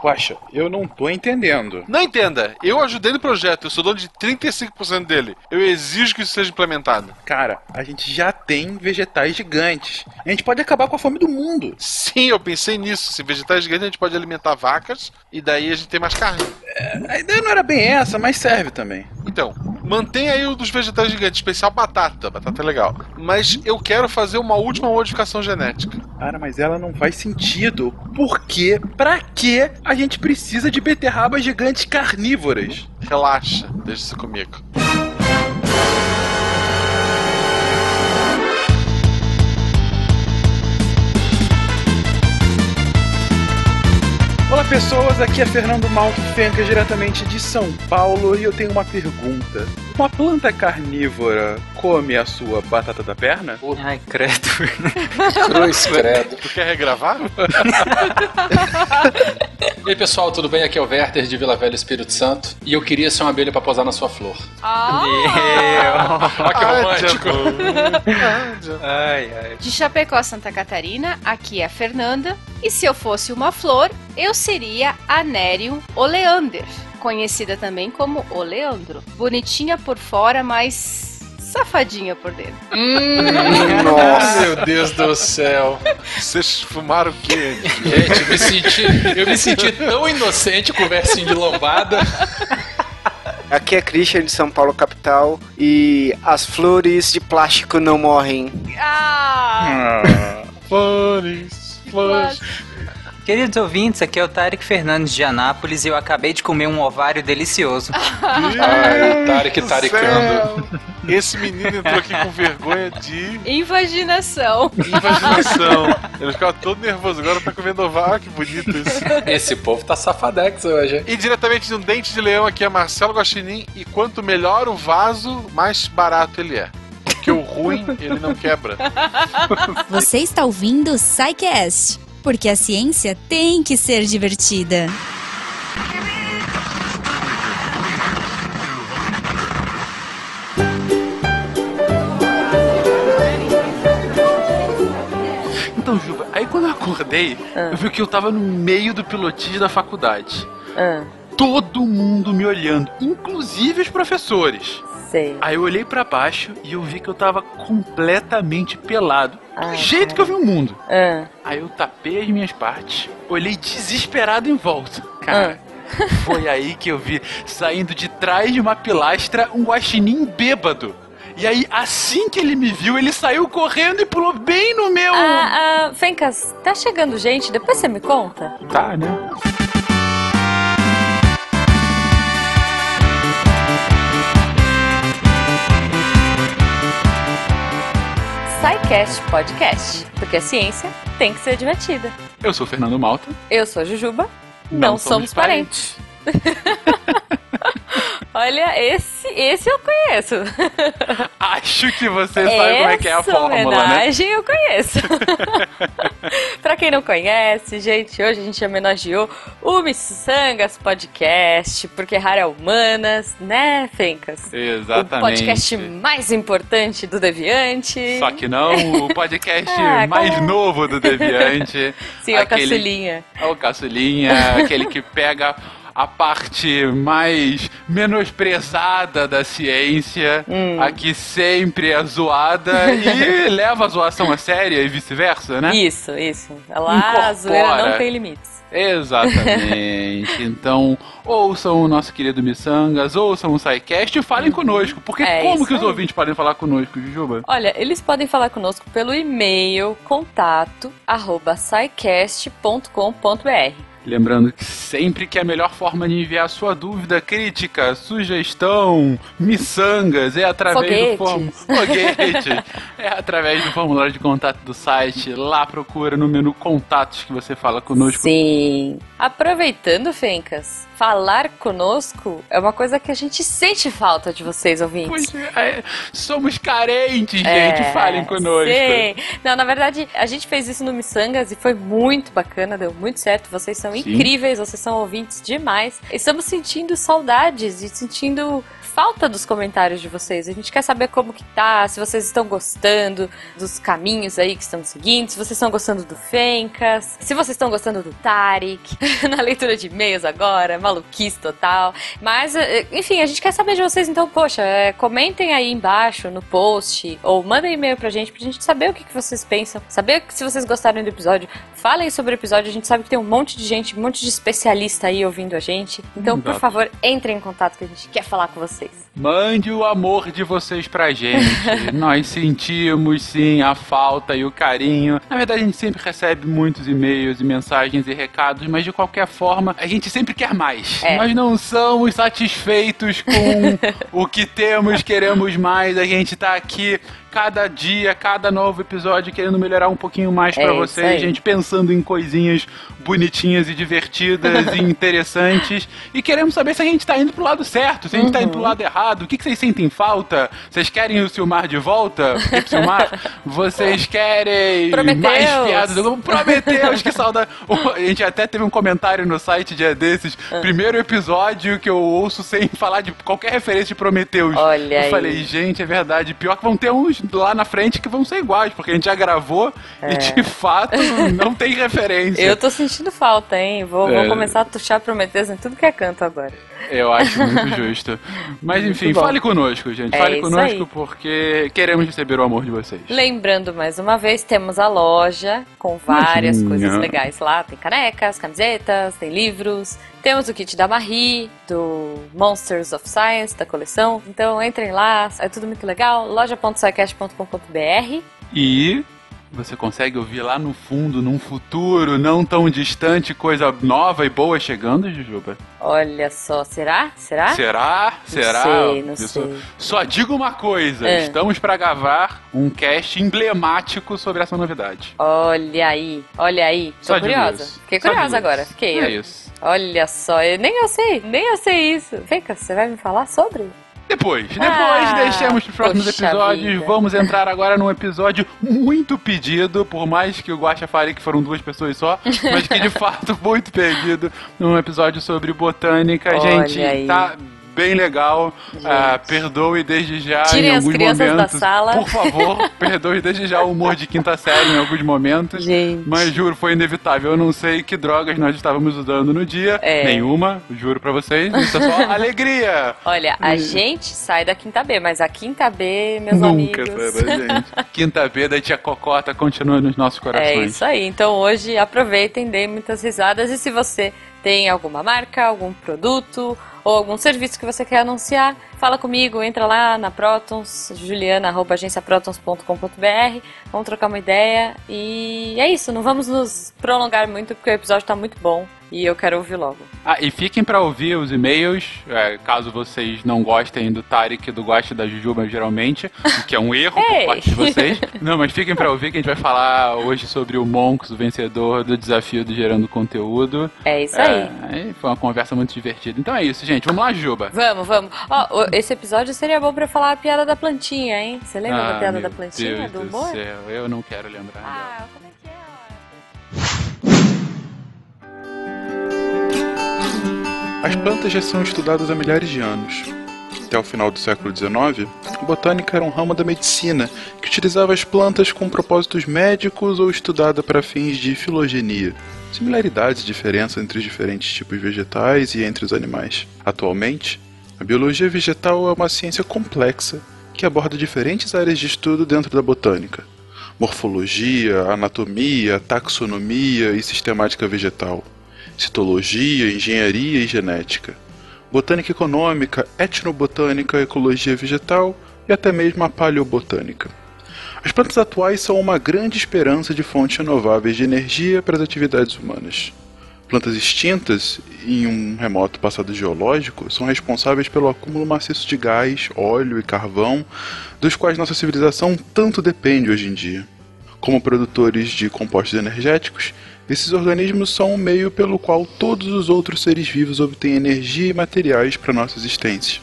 Poxa, eu não tô entendendo. Não entenda, eu ajudei no projeto, eu sou dono de 35% dele. Eu exijo que isso seja implementado. Cara, a gente já tem vegetais gigantes. A gente pode acabar com a fome do mundo. Sim, eu pensei nisso. Se vegetais gigantes, a gente pode alimentar vacas e daí a gente tem mais carne. É, a ideia não era bem essa, mas serve também. Então, mantém aí o dos vegetais gigantes, especial batata. Batata é legal. Mas eu quero fazer uma última modificação genética. Cara, mas ela não faz sentido. Por quê? Pra que a gente precisa de beterrabas gigantes carnívoras? Relaxa, deixa isso comigo. Pessoas, aqui é Fernando Malto Fenca, diretamente de São Paulo, e eu tenho uma pergunta. Uma planta carnívora come a sua batata da perna? Ai, credo. Cruz, credo. Tu quer regravar? E aí, pessoal, tudo bem? Aqui é o Werther de Vila Velha Espírito Santo. E eu queria ser uma abelha pra posar na sua flor. Olha que romântico. ai, ai. De Chapecó, Santa Catarina, aqui é a Fernanda. E se eu fosse uma flor, eu seria a Nerium oleander, conhecida também como oleandro. Bonitinha por fora, mas safadinha por dentro. Nossa, meu Deus do céu. Vocês fumaram o quê? Gente, eu me senti, eu me senti tão inocente com o versinho de lombada. Aqui é Christian de São Paulo, capital, e as flores de plástico não morrem. Ah! Flores, flores. Queridos ouvintes, aqui é o Tarek Fernandes de Anápolis e eu acabei de comer um ovário delicioso. Ai, Tarek taricando. Esse menino entrou aqui com vergonha de Invaginação. invaginação. Ele ficava todo nervoso, agora tá comendo ovário. Ah, que bonito isso. Esse povo tá safadex hoje. E diretamente de um dente de leão aqui é Marcelo Guaxinim. E quanto melhor o vaso, mais barato ele é. Porque o ruim, ele não quebra. Você está ouvindo o SciCast, porque a ciência tem que ser divertida. Então, Juba, aí quando eu acordei, eu vi que eu tava no meio do pilotis da faculdade. Todo mundo me olhando, inclusive os professores. Sei. Aí eu olhei pra baixo e eu vi que eu tava completamente pelado. Do Ai, jeito que eu vi o mundo. Ah, Aí eu tapei as minhas partes, olhei desesperado em volta. Cara, foi aí que eu vi, saindo de trás de uma pilastra, um guaxinim bêbado. E aí, assim que ele me viu, ele saiu correndo e pulou bem no meu... ah, ah, Fencas, tá chegando gente? Depois você me conta? Tá, né? SciCast Podcast, porque a ciência tem que ser divertida. Eu sou o Fernando Malta. Eu sou a Jujuba, não, somos parentes. Olha, esse, esse eu conheço. Acho que você sabe como é que é a Essa fórmula, né? homenagem eu conheço. pra quem não conhece, gente, hoje a gente homenageou o Missangas Podcast, porque Rara é Humanas, né, Fencas? Exatamente. O podcast mais importante do Deviante. Só que não o podcast Ah, mais como- novo do Deviante. Sim, é o aquele- caçulinha. É o caçulinha, aquele que pega a parte mais menosprezada da ciência, Hum. a que sempre é zoada e leva a zoação a séria e vice-versa, né? Isso, isso. Lá a Incorpora. zoeira não tem limites. Exatamente. então, ouçam o nosso querido Missangas, ouçam o SciCast e falem conosco. Porque É como que os ouvintes podem falar conosco, Jujuba? Olha, eles podem falar conosco pelo e-mail contato arroba. Lembrando que sempre que a melhor forma de enviar sua dúvida, crítica, sugestão, miçangas é através do form... Foguete. é através do formulário de contato do site. Lá procura no menu contatos que você fala conosco. Sim. Aproveitando, Fencas, falar conosco é uma coisa que a gente sente falta de vocês, ouvintes. Pois é, é, somos carentes, É, gente. Falem conosco. Sim. Não, na verdade, a gente fez isso no Missangas e foi muito bacana, deu muito certo. Vocês são Sim. incríveis, vocês são ouvintes demais. Estamos sentindo saudades e sentindo falta dos comentários de vocês. A gente quer saber como que tá, se vocês estão gostando dos caminhos aí que estamos seguindo, se vocês estão gostando do Fencas, se vocês estão gostando do Tarek, na leitura de e-mails agora, maluquice total. Mas, eh, enfim, a gente quer saber de vocês, então, poxa, é, comentem aí embaixo no post ou mandem e-mail pra gente pra gente saber o que, que vocês pensam, saber se vocês gostaram do episódio. Falem sobre o episódio, a gente sabe que tem um monte de gente, um monte de especialista aí ouvindo a gente. Então, por favor, entrem em contato que a gente quer falar com vocês. Mande o amor de vocês pra gente. Nós sentimos sim a falta e o carinho. Na verdade, a gente sempre recebe muitos e-mails e mensagens e recados, mas de qualquer forma, a gente sempre quer mais. É. Nós não somos satisfeitos com o que temos, queremos mais. A gente tá aqui cada dia, cada novo episódio, querendo melhorar um pouquinho mais é para vocês, gente pensando em coisinhas bonitinhas e divertidas e interessantes. E queremos saber se a gente tá indo pro lado certo, se a gente uhum. tá indo pro uhum. lado errado. O que, que vocês sentem falta? Vocês querem o Silmar de volta? Porque Silmar, vocês querem Prometeus. mais piadas? Prometeus, que saudade. A gente até teve um comentário no site dia desses. Uhum. Primeiro episódio que eu ouço sem falar de qualquer referência de Prometeus. Olha eu aí. falei, gente, é verdade. Pior que vão ter uns lá na frente que vão ser iguais, porque a gente já gravou é. e de fato não tem referência. Eu tô sentindo falta, hein? Vou, é. vou começar a tuchar Prometheus em tudo que é canto agora. Eu acho muito justo. Mas enfim, fale conosco, gente. É fale conosco aí. porque queremos receber o amor de vocês. Lembrando mais uma vez, temos a loja com várias coisas legais lá. Tem canecas, camisetas, tem livros. Temos o kit da Marie, do Monsters of Science, da coleção. Então entrem lá, é tudo muito legal. loja.sicast.com.br E você consegue ouvir lá no fundo, num futuro não tão distante, coisa nova e boa chegando, Jujuba? Olha só, será? Será? Será? Será? Não sei, não sei. Só digo uma coisa: é. estamos para gravar um cast emblemático sobre essa novidade. Olha aí, olha aí. Tô só curiosa. Fiquei curiosa agora. Fiquei. É isso. Olha só, eu, nem eu sei, nem eu sei isso. Vem cá, você vai me falar sobre? Depois, depois ah, deixemos para os próximos episódios. Vida. Vamos entrar agora num episódio muito pedido, por mais que o Guacha fale que foram duas pessoas só, mas que de fato muito pedido, num episódio sobre botânica. Olha Gente, aí. tá bem legal. Ah, perdoe desde já Tirem em alguns as crianças momentos. da sala. Por favor, perdoe desde já o humor de quinta série em alguns momentos. Gente. Mas juro, foi inevitável. Eu não sei que drogas nós estávamos usando no dia. É. Nenhuma, juro pra vocês. Isso é só alegria. Olha, a e... gente sai da quinta B, mas a quinta B, meus Nunca amigos. Nunca gente. Quinta B da tia Cocota continua nos nossos corações. É isso aí. Então hoje aproveitem, deem muitas risadas. E se você tem alguma marca, algum produto ou algum serviço que você quer anunciar, fala comigo, entra lá na Protons, juliana.agenciaprotons.com.br, vamos trocar uma ideia e é isso, não vamos nos prolongar muito porque o episódio está muito bom e eu quero ouvir logo. Ah, e fiquem para ouvir os e-mails, é, caso vocês não gostem do Tarek e do Goste da Jujuba, geralmente, o que é um erro por parte de vocês. Não, mas fiquem para ouvir que a gente vai falar hoje sobre o Monks, o vencedor do desafio do Gerando Conteúdo. É isso aí. É, foi uma conversa muito divertida. Então é isso, gente. Vamos lá, Juba. Vamos, vamos. Ó, esse episódio seria bom para falar a piada da plantinha, hein? Você lembra ah, da piada da plantinha, Deus do humor? Céu, eu não quero lembrar. Ah, As plantas já são estudadas há milhares de anos. Até o final do século XIX, a botânica era um ramo da medicina que utilizava as plantas com propósitos médicos ou estudada para fins de filogenia, similaridades e diferenças entre os diferentes tipos vegetais e entre os animais. Atualmente, a biologia vegetal é uma ciência complexa que aborda diferentes áreas de estudo dentro da botânica: morfologia, anatomia, taxonomia e sistemática vegetal citologia, engenharia e genética, botânica econômica, etnobotânica, ecologia vegetal e até mesmo a paleobotânica. As plantas atuais são uma grande esperança de fontes renováveis de energia para as atividades humanas. Plantas extintas, em um remoto passado geológico, são responsáveis pelo acúmulo maciço de gás, óleo e carvão, dos quais nossa civilização tanto depende hoje em dia. Como produtores de compostos energéticos, esses organismos são o meio pelo qual todos os outros seres vivos obtêm energia e materiais para nossa existência.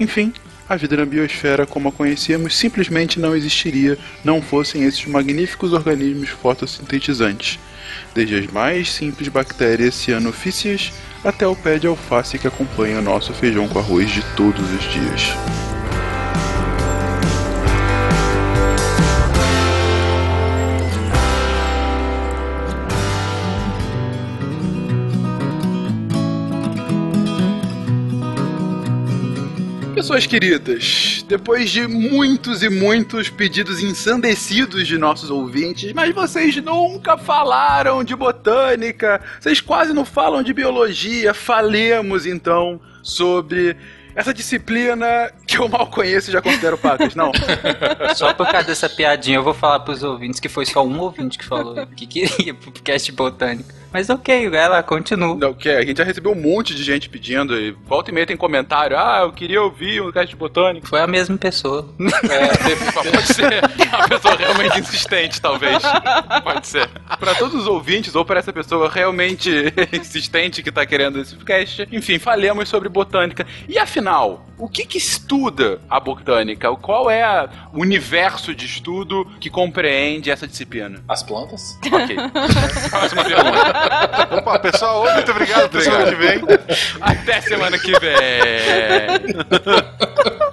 Enfim, a vida na biosfera como a conhecíamos simplesmente não existiria não fossem esses magníficos organismos fotossintetizantes, desde as mais simples bactérias cianofícias até o pé de alface que acompanha o nosso feijão com arroz de todos os dias. Pessoas queridas, depois de muitos e muitos pedidos ensandecidos de nossos ouvintes, mas vocês nunca falaram de botânica, vocês quase não falam de biologia, falemos então sobre essa disciplina que eu mal conheço e já considero pacas, não. Só por causa dessa piadinha, eu vou falar pros ouvintes que foi só um ouvinte que falou que queria pro podcast botânico. Mas ok, ela continua. Não, que a gente já recebeu um monte de gente pedindo, e volta e meia tem comentário, ah, eu queria ouvir um cast botânico. Foi a mesma pessoa. É, pode ser a pessoa realmente insistente, talvez. Pode ser. Para todos os ouvintes, ou para essa pessoa realmente insistente que tá querendo esse cast, enfim, falemos sobre botânica. E afinal, o que que estuda a botânica? Qual é o universo de estudo que compreende essa disciplina? As plantas? Ok. Próxima pergunta. Opa, pessoal, muito obrigado. Até semana que vem. Até semana que vem.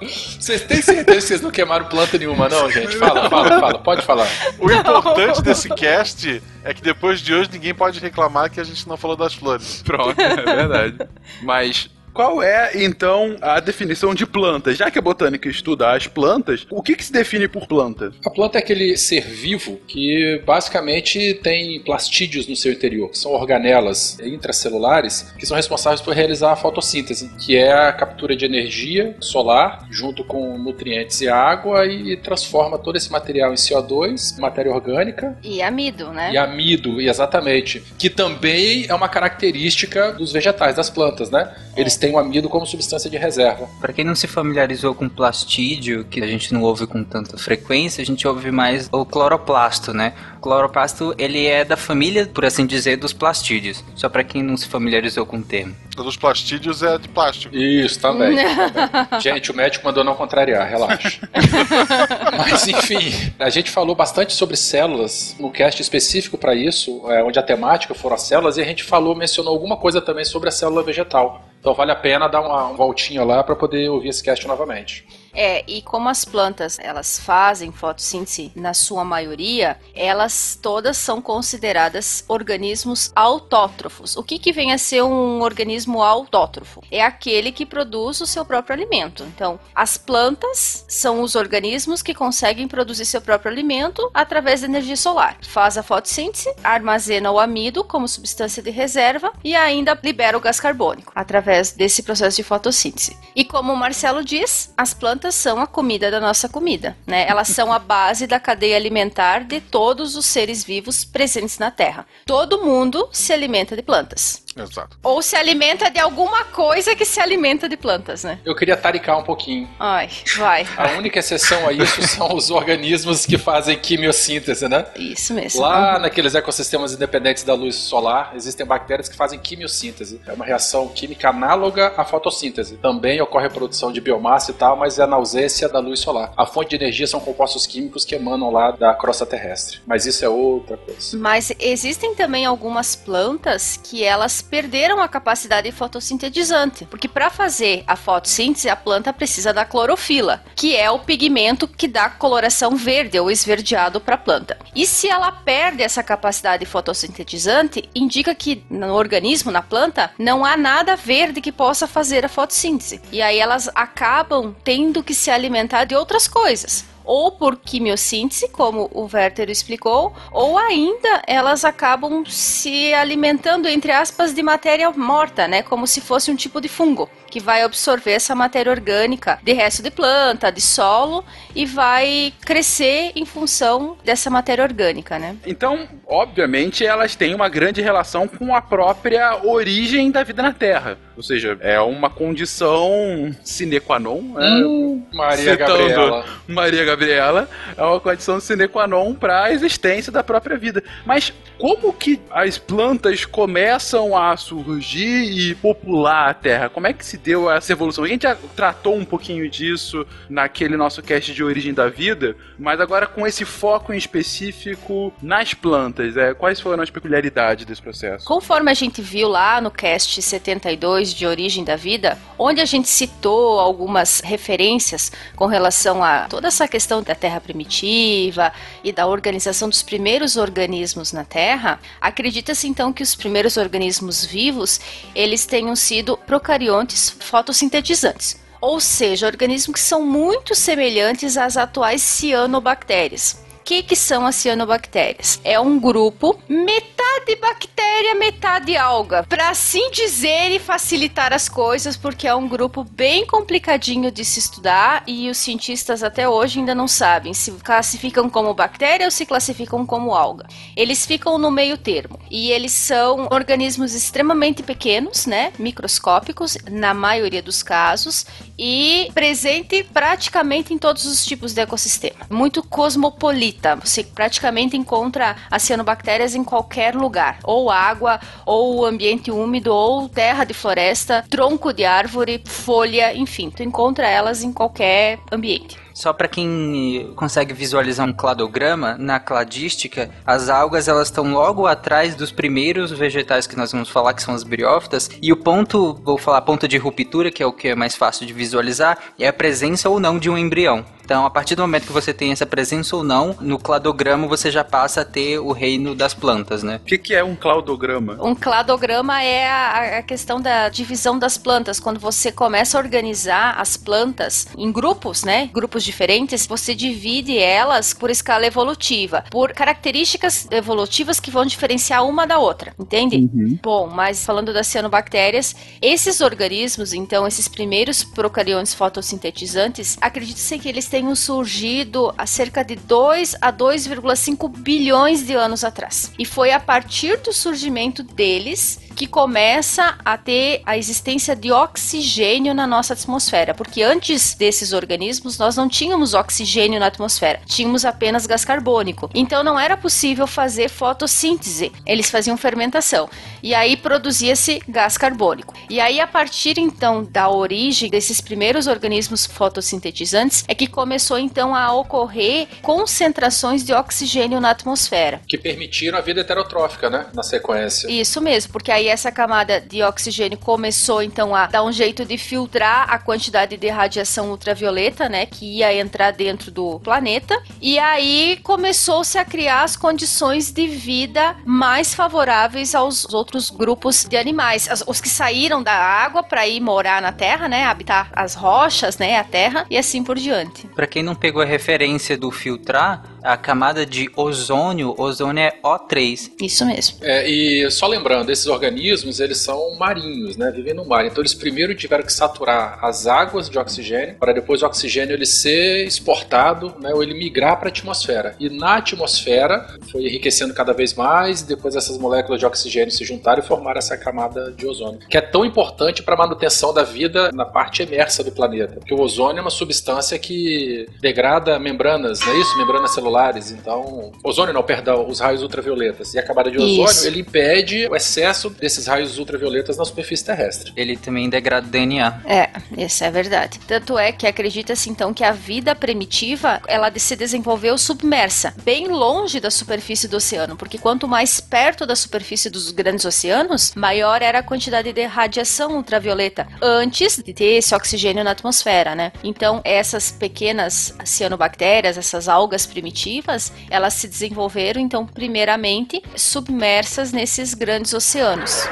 Vocês têm certeza que vocês não queimaram planta nenhuma, não, gente? Fala, fala, fala. Pode falar. O importante desse cast é que depois de hoje ninguém pode reclamar que a gente não falou das flores. Pronto, é verdade. Mas qual é, então, a definição de planta? Já que a botânica estuda as plantas, o que, que se define por planta? A planta é aquele ser vivo que basicamente tem plastídeos no seu interior, que são organelas intracelulares que são responsáveis por realizar a fotossíntese, que é a captura de energia solar junto com nutrientes e água e transforma todo esse material em CO2, matéria orgânica. E amido, né? E amido, exatamente. Que também é uma característica dos vegetais, das plantas, né? Eles têm o amido como substância de reserva. Para quem não se familiarizou com plastídio, que a gente não ouve com tanta frequência, a gente ouve mais o cloroplasto, né? O cloroplasto, ele é da família, por assim dizer, dos plastídeos. Só para quem não se familiarizou com o termo. Dos plastídeos é de plástico. Isso, também. também. Gente, o médico mandou não contrariar, relaxa. Mas, enfim, a gente falou bastante sobre células no cast específico para isso, é, onde a temática foram as células, e a gente falou, mencionou alguma coisa também sobre a célula vegetal. Então vale a pena dar uma, uma voltinha lá para poder ouvir esse cast novamente. É, e como as plantas, elas fazem fotossíntese na sua maioria, elas todas são consideradas organismos autótrofos. O que, que vem a ser um organismo autótrofo? É aquele que produz o seu próprio alimento. Então, as plantas são os organismos que conseguem produzir seu próprio alimento através da energia solar. Faz a fotossíntese, armazena o amido como substância de reserva e ainda libera o gás carbônico através desse processo de fotossíntese. E como o Marcelo diz, as plantas são a comida da nossa comida, né? Elas são a base da cadeia alimentar de todos os seres vivos presentes na Terra. Todo mundo se alimenta de plantas. Exato. Ou se alimenta de alguma coisa que se alimenta de plantas, né? Eu queria taricar um pouquinho. Ai, vai. A única exceção a isso são os organismos que fazem quimiossíntese, né? Isso mesmo. Lá naqueles ecossistemas independentes da luz solar, existem bactérias que fazem quimiossíntese. É uma reação química análoga à fotossíntese. Também ocorre a produção de biomassa e tal, mas é na ausência da luz solar. A fonte de energia são compostos químicos que emanam lá da crosta terrestre. Mas isso é outra coisa. Mas existem também algumas plantas que elas perderam a capacidade fotossintetizante, porque para fazer a fotossíntese a planta precisa da clorofila, que é o pigmento que dá coloração verde ou esverdeado para a planta. E se ela perde essa capacidade fotossintetizante, indica que no organismo, na planta, não há nada verde que possa fazer a fotossíntese. E aí elas acabam tendo que se alimentar de outras coisas ou por quimiossíntese, como o Werther explicou, ou ainda elas acabam se alimentando, entre aspas, de matéria morta, né? Como se fosse um tipo de fungo que vai absorver essa matéria orgânica de resto de planta, de solo e vai crescer em função dessa matéria orgânica, né? Então, obviamente, elas têm uma grande relação com a própria origem da vida na Terra. Ou seja, é uma condição sine qua non. Né? Hum, Maria Gabriela. Maria Gabriela é uma condição sine qua non para a existência da própria vida. Mas como que as plantas começam a surgir e popular a Terra? Como é que se deu essa evolução? A gente já tratou um pouquinho disso naquele nosso cast de origem da vida, mas agora com esse foco em específico nas plantas, é, quais foram as peculiaridades desse processo? Conforme a gente viu lá no cast 72 de origem da vida, onde a gente citou algumas referências com relação a toda essa questão da Terra primitiva e da organização dos primeiros organismos na Terra, acredita-se então que os primeiros organismos vivos, eles tenham sido procariontes fotossintetizantes ou seja, organismos que são muito semelhantes às atuais cianobactérias que, que são as cianobactérias? É um grupo metade bactéria, metade alga. Para assim dizer e facilitar as coisas, porque é um grupo bem complicadinho de se estudar e os cientistas até hoje ainda não sabem se classificam como bactéria ou se classificam como alga. Eles ficam no meio termo e eles são organismos extremamente pequenos, né, microscópicos na maioria dos casos e presente praticamente em todos os tipos de ecossistema. Muito cosmopolita você praticamente encontra as cianobactérias em qualquer lugar, ou água, ou ambiente úmido, ou terra de floresta, tronco de árvore, folha, enfim, tu encontra elas em qualquer ambiente. Só para quem consegue visualizar um cladograma, na cladística, as algas elas estão logo atrás dos primeiros vegetais que nós vamos falar, que são as briófitas, e o ponto, vou falar ponto de ruptura, que é o que é mais fácil de visualizar, é a presença ou não de um embrião. Então, a partir do momento que você tem essa presença ou não, no cladograma você já passa a ter o reino das plantas, né? O que, que é um cladograma? Um cladograma é a, a, questão da divisão das plantas. Quando você começa a organizar as plantas em grupos, né? Grupos diferentes, você divide elas por escala evolutiva, por características evolutivas que vão diferenciar uma da outra, entende? Uhum. Bom, mas falando das cianobactérias, esses organismos, então, esses primeiros procariontes fotossintetizantes, acredita-se que eles tenham surgido há cerca de 2 a 2,5 bilhões de anos atrás. E foi a partir do surgimento deles que começa a ter a existência de oxigênio na nossa atmosfera, porque antes desses organismos nós não tínhamos oxigênio na atmosfera, tínhamos apenas gás carbônico. Então não era possível fazer fotossíntese, eles faziam fermentação e aí produzia-se gás carbônico. E aí a partir então da origem desses primeiros organismos fotossintetizantes é que começou então a ocorrer concentrações de oxigênio na atmosfera, que permitiram a vida heterotrófica, né, na sequência. Isso mesmo, porque aí essa camada de oxigênio começou então a dar um jeito de filtrar a quantidade de radiação ultravioleta, né, que ia entrar dentro do planeta. E aí começou-se a criar as condições de vida mais favoráveis aos outros grupos de animais, os que saíram da água para ir morar na Terra, né, habitar as rochas, né, a Terra e assim por diante. Para quem não pegou a referência do filtrar, a camada de ozônio, ozônio é O3. Isso mesmo. É, e só lembrando, esses organismos, eles são marinhos, né? Vivem no mar. Então eles primeiro tiveram que saturar as águas de oxigênio, para depois o oxigênio ele ser exportado, né? Ou ele migrar para a atmosfera. E na atmosfera foi enriquecendo cada vez mais, e depois essas moléculas de oxigênio se juntaram e formaram essa camada de ozônio, que é tão importante para a manutenção da vida na parte emersa do planeta. Porque o ozônio é uma substância que degrada membranas, não é isso? Membranas celulares então. Ozônio não, perdão, os raios ultravioletas. E a camada de ozônio, Isso. ele impede o excesso desses raios ultravioletas na superfície terrestre. Ele também degrada DNA. É, isso é verdade. Tanto é que acredita-se então que a vida primitiva, ela se desenvolveu submersa, bem longe da superfície do oceano, porque quanto mais perto da superfície dos grandes oceanos, maior era a quantidade de radiação ultravioleta antes de ter esse oxigênio na atmosfera, né? Então, essas pequenas cianobactérias, essas algas primitivas elas se desenvolveram, então, primeiramente, submersas nesses grandes oceanos.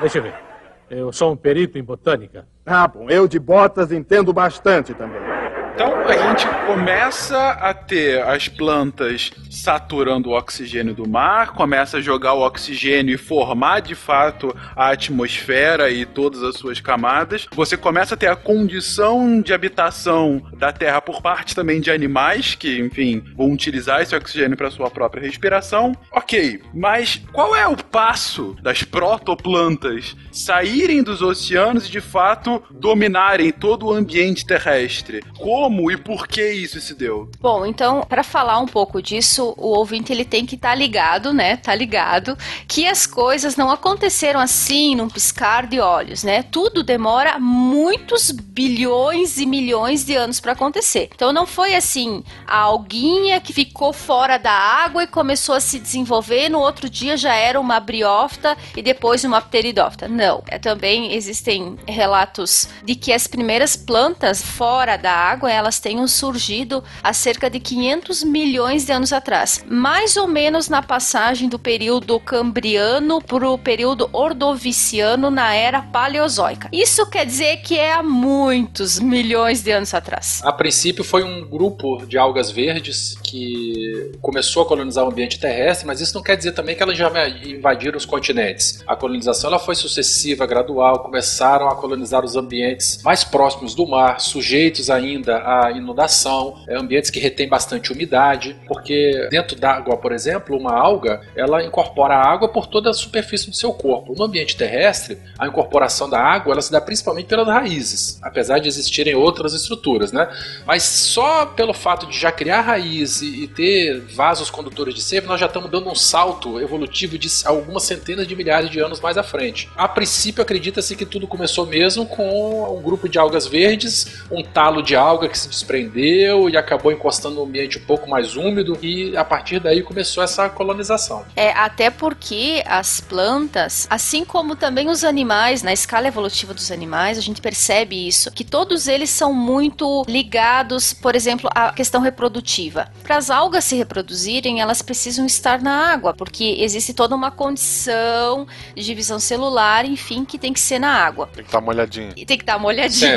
Deixa eu ver. Eu sou um perito em botânica. Ah, bom, eu de botas entendo bastante também. Então a gente começa a ter as plantas saturando o oxigênio do mar, começa a jogar o oxigênio e formar de fato a atmosfera e todas as suas camadas. Você começa a ter a condição de habitação da Terra por parte também de animais que, enfim, vão utilizar esse oxigênio para sua própria respiração. Ok, mas qual é o passo das protoplantas saírem dos oceanos e de fato dominarem todo o ambiente terrestre? Como e por que isso se deu? Bom, então, para falar um pouco disso, o ouvinte ele tem que estar tá ligado, né? Tá ligado que as coisas não aconteceram assim num piscar de olhos, né? Tudo demora muitos bilhões e milhões de anos para acontecer. Então não foi assim a alguinha que ficou fora da água e começou a se desenvolver, no outro dia já era uma briófita e depois uma pteridófita. Não. É, também existem relatos de que as primeiras plantas fora da água, elas tenham surgido há cerca de 500 milhões de anos atrás. Mais ou menos na passagem do período cambriano para o período ordoviciano na era paleozoica. Isso quer dizer que é há muitos milhões de anos atrás. A princípio foi um grupo de algas verdes que começou a colonizar o ambiente terrestre, mas isso não quer dizer também que elas já invadiram os continentes. A colonização ela foi sucessiva, gradual, começaram a colonizar os ambientes mais próximos do mar, sujeitos ainda à inundação, é, ambientes que retêm bastante umidade, porque dentro d'água, por exemplo, uma alga, ela incorpora a água por toda a superfície do seu corpo. No ambiente terrestre, a incorporação da água, ela se dá principalmente pelas raízes, apesar de existirem outras estruturas, né? Mas só pelo fato de já criar raiz e ter vasos condutores de seiva, nós já estamos dando um salto evolutivo de algumas centenas de milhares de anos mais à frente. A princípio, acredita-se que tudo começou mesmo com um grupo de algas verdes, um talo de alga que se desprendeu e acabou encostando no ambiente um pouco mais úmido e a partir daí começou essa colonização. É, até porque as plantas, assim como também os animais, na escala evolutiva dos animais, a gente percebe isso, que todos eles são muito ligados, por exemplo, à questão reprodutiva. Para as algas se reproduzirem, elas precisam estar na água, porque existe toda uma condição de divisão celular, enfim, que tem que ser na água. Tem que estar tá molhadinha. E tem que estar tá molhadinha.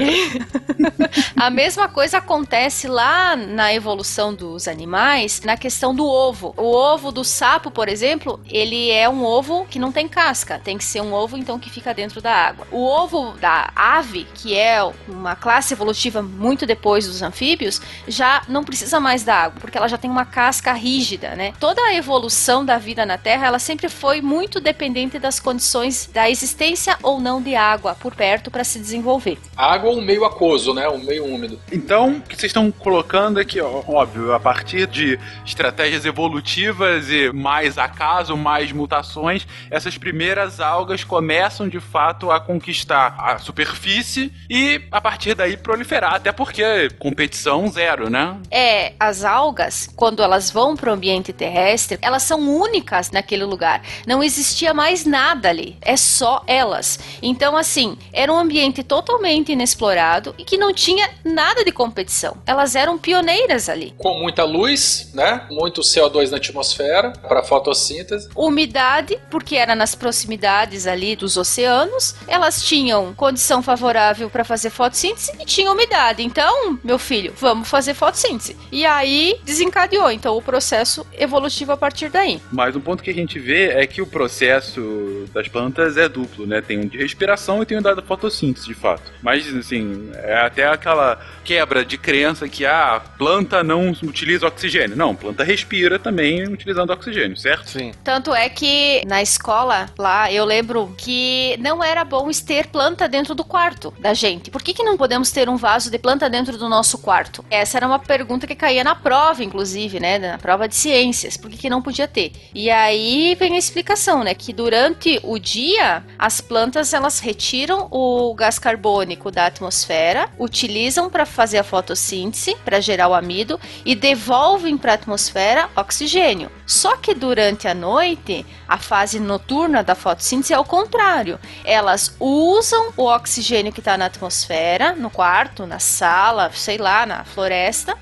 a mesma coisa acontece lá na evolução dos animais, na questão do ovo. O ovo do sapo, por exemplo, ele é um ovo que não tem casca, tem que ser um ovo então que fica dentro da água. O ovo da ave, que é uma classe evolutiva muito depois dos anfíbios, já não precisa mais da água, porque ela já tem uma casca rígida, né? Toda a evolução da vida na Terra, ela sempre foi muito dependente das condições da existência ou não de água por perto para se desenvolver. Água ou um meio aquoso, né? Um meio úmido. Então, o que vocês estão colocando aqui, ó, óbvio, a partir de estratégias evolutivas e mais acaso, mais mutações, essas primeiras algas começam de fato a conquistar a superfície e a partir daí proliferar, até porque competição zero, né? É, as algas, quando elas vão para o ambiente terrestre, elas são únicas naquele lugar. Não existia mais nada ali, é só elas. Então, assim, era um ambiente totalmente inexplorado e que não tinha nada de competição. Elas eram pioneiras ali. Com muita luz, né? Muito CO2 na atmosfera para fotossíntese. Umidade, porque era nas proximidades ali dos oceanos. Elas tinham condição favorável para fazer fotossíntese e tinham umidade. Então, meu filho, vamos fazer fotossíntese. E aí desencadeou então o processo evolutivo a partir daí. Mas um ponto que a gente vê é que o processo das plantas é duplo, né? Tem um de respiração e tem um da fotossíntese, de fato. Mas assim, é até aquela quebra de crença que a planta não utiliza oxigênio. Não, a planta respira também utilizando oxigênio, certo? Sim. Tanto é que na escola lá eu lembro que não era bom ter planta dentro do quarto da gente. Por que, que não podemos ter um vaso de planta dentro do nosso quarto? Essa era uma pergunta que caía na prova, inclusive, né? Na prova de ciências. Por que, que não podia ter? E aí vem a explicação, né? Que durante o dia as plantas elas retiram o gás carbônico da atmosfera, utilizam para fazer a fotossíntese, para gerar o amido e devolvem para a atmosfera oxigênio. Só que durante a noite, a fase noturna da fotossíntese é o contrário. Elas usam o oxigênio que está na atmosfera, no quarto, na sala, sei lá, na floresta,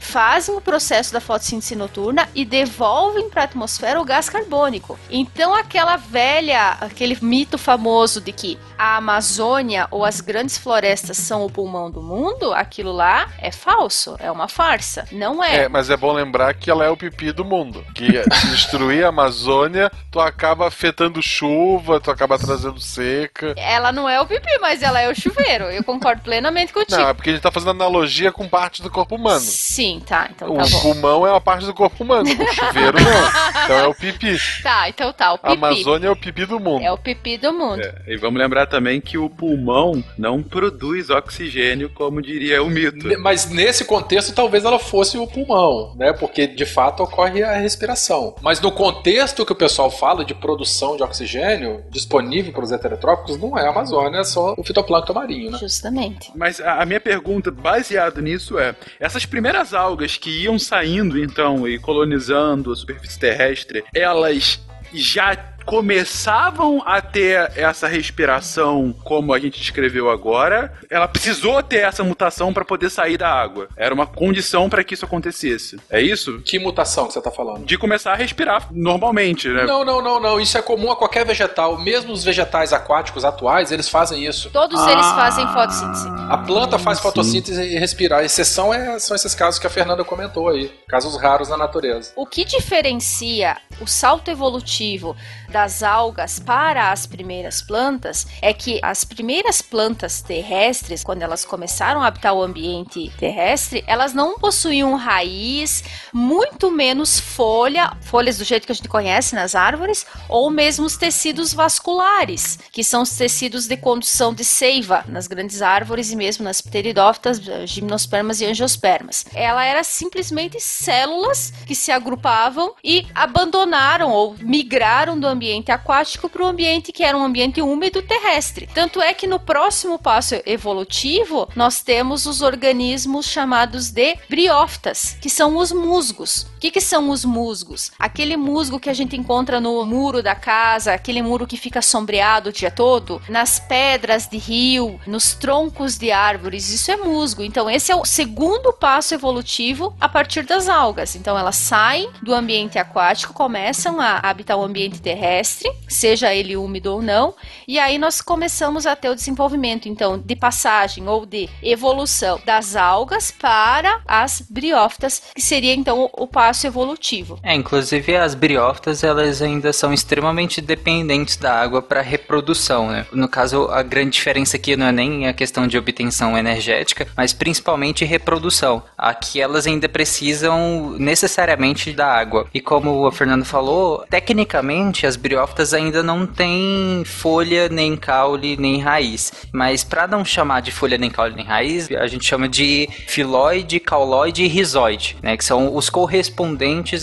fazem o processo da fotossíntese noturna e devolvem para a atmosfera o gás carbônico. Então aquela velha, aquele mito famoso de que a Amazônia ou as grandes florestas são o pulmão do mundo, aquilo lá é falso, é uma farsa. Não é. É, mas é bom lembrar que ela é o pipi do mundo. Que se destruir a Amazônia, tu acaba afetando chuva, tu acaba trazendo seca. Ela não é o pipi, mas ela é o chuveiro. Eu concordo plenamente contigo. Não, é porque a gente tá fazendo analogia com parte do corpo humano. Sim, tá. Então o tá bom. pulmão é uma parte do corpo humano, o chuveiro não. Então é o pipi. Tá, então tá. O pipi. A Amazônia é o pipi do mundo. É o pipi do mundo. É, e vamos lembrar também que o pulmão não produz oxigênio, como diria o mito. Mas nesse contexto, talvez ela fosse o pulmão, né? Porque de fato ocorre a respiração. Mas no contexto que o pessoal fala de produção de oxigênio disponível para os heterotrópicos, não é a Amazônia, é só o fitoplâncton marinho, né? Justamente. Mas a, a minha pergunta, baseado nisso, é: essas primeiras algas que iam saindo então e colonizando a superfície terrestre, elas já começavam a ter essa respiração como a gente descreveu agora, ela precisou ter essa mutação para poder sair da água. Era uma condição para que isso acontecesse. É isso? Que mutação que você tá falando? De começar a respirar normalmente, né? Não, não, não, não. Isso é comum a qualquer vegetal. Mesmo os vegetais aquáticos atuais, eles fazem isso. Todos eles fazem fotossíntese. A planta faz fotossíntese e respira. A exceção é, são esses casos que a Fernanda comentou aí. Casos raros na natureza. O que diferencia o salto evolutivo das algas para as primeiras plantas é que as primeiras plantas terrestres, quando elas começaram a habitar o ambiente terrestre, elas não possuíam raiz, muito menos folha, folhas do jeito que a gente conhece nas árvores, ou mesmo os tecidos vasculares, que são os tecidos de condução de seiva nas grandes árvores e mesmo nas pteridófitas, gimnospermas e angiospermas. Ela era simplesmente células que se agrupavam e abandonaram ou migraram do ambiente aquático para o ambiente que era um ambiente úmido terrestre. Tanto é que no próximo passo evolutivo nós temos os organismos chamados de briófitas, que são os musgos. O que, que são os musgos? Aquele musgo que a gente encontra no muro da casa, aquele muro que fica sombreado o dia todo, nas pedras de rio, nos troncos de árvores, isso é musgo. Então esse é o segundo passo evolutivo a partir das algas. Então elas saem do ambiente aquático, começam a habitar o ambiente terrestre, seja ele úmido ou não, e aí nós começamos a ter o desenvolvimento então de passagem ou de evolução das algas para as briófitas, que seria então o passo evolutivo. É, inclusive as briófitas elas ainda são extremamente dependentes da água para reprodução, né? No caso, a grande diferença aqui não é nem a questão de obtenção energética, mas principalmente reprodução. Aqui elas ainda precisam necessariamente da água. E como o Fernando falou, tecnicamente as briófitas ainda não têm folha, nem caule, nem raiz. Mas para não chamar de folha, nem caule, nem raiz, a gente chama de filóide, cauloide e rizoide, né? Que são os correspondentes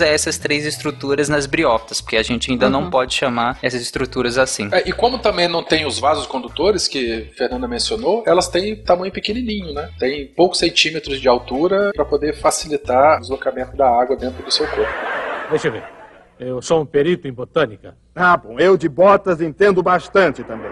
a essas três estruturas nas briófitas, porque a gente ainda não pode chamar essas estruturas assim. É, e como também não tem os vasos condutores que a Fernanda mencionou, elas têm tamanho pequenininho, né? Tem poucos centímetros de altura para poder facilitar o deslocamento da água dentro do seu corpo. Deixa eu ver. Eu sou um perito em botânica. Ah, bom, eu de botas entendo bastante também.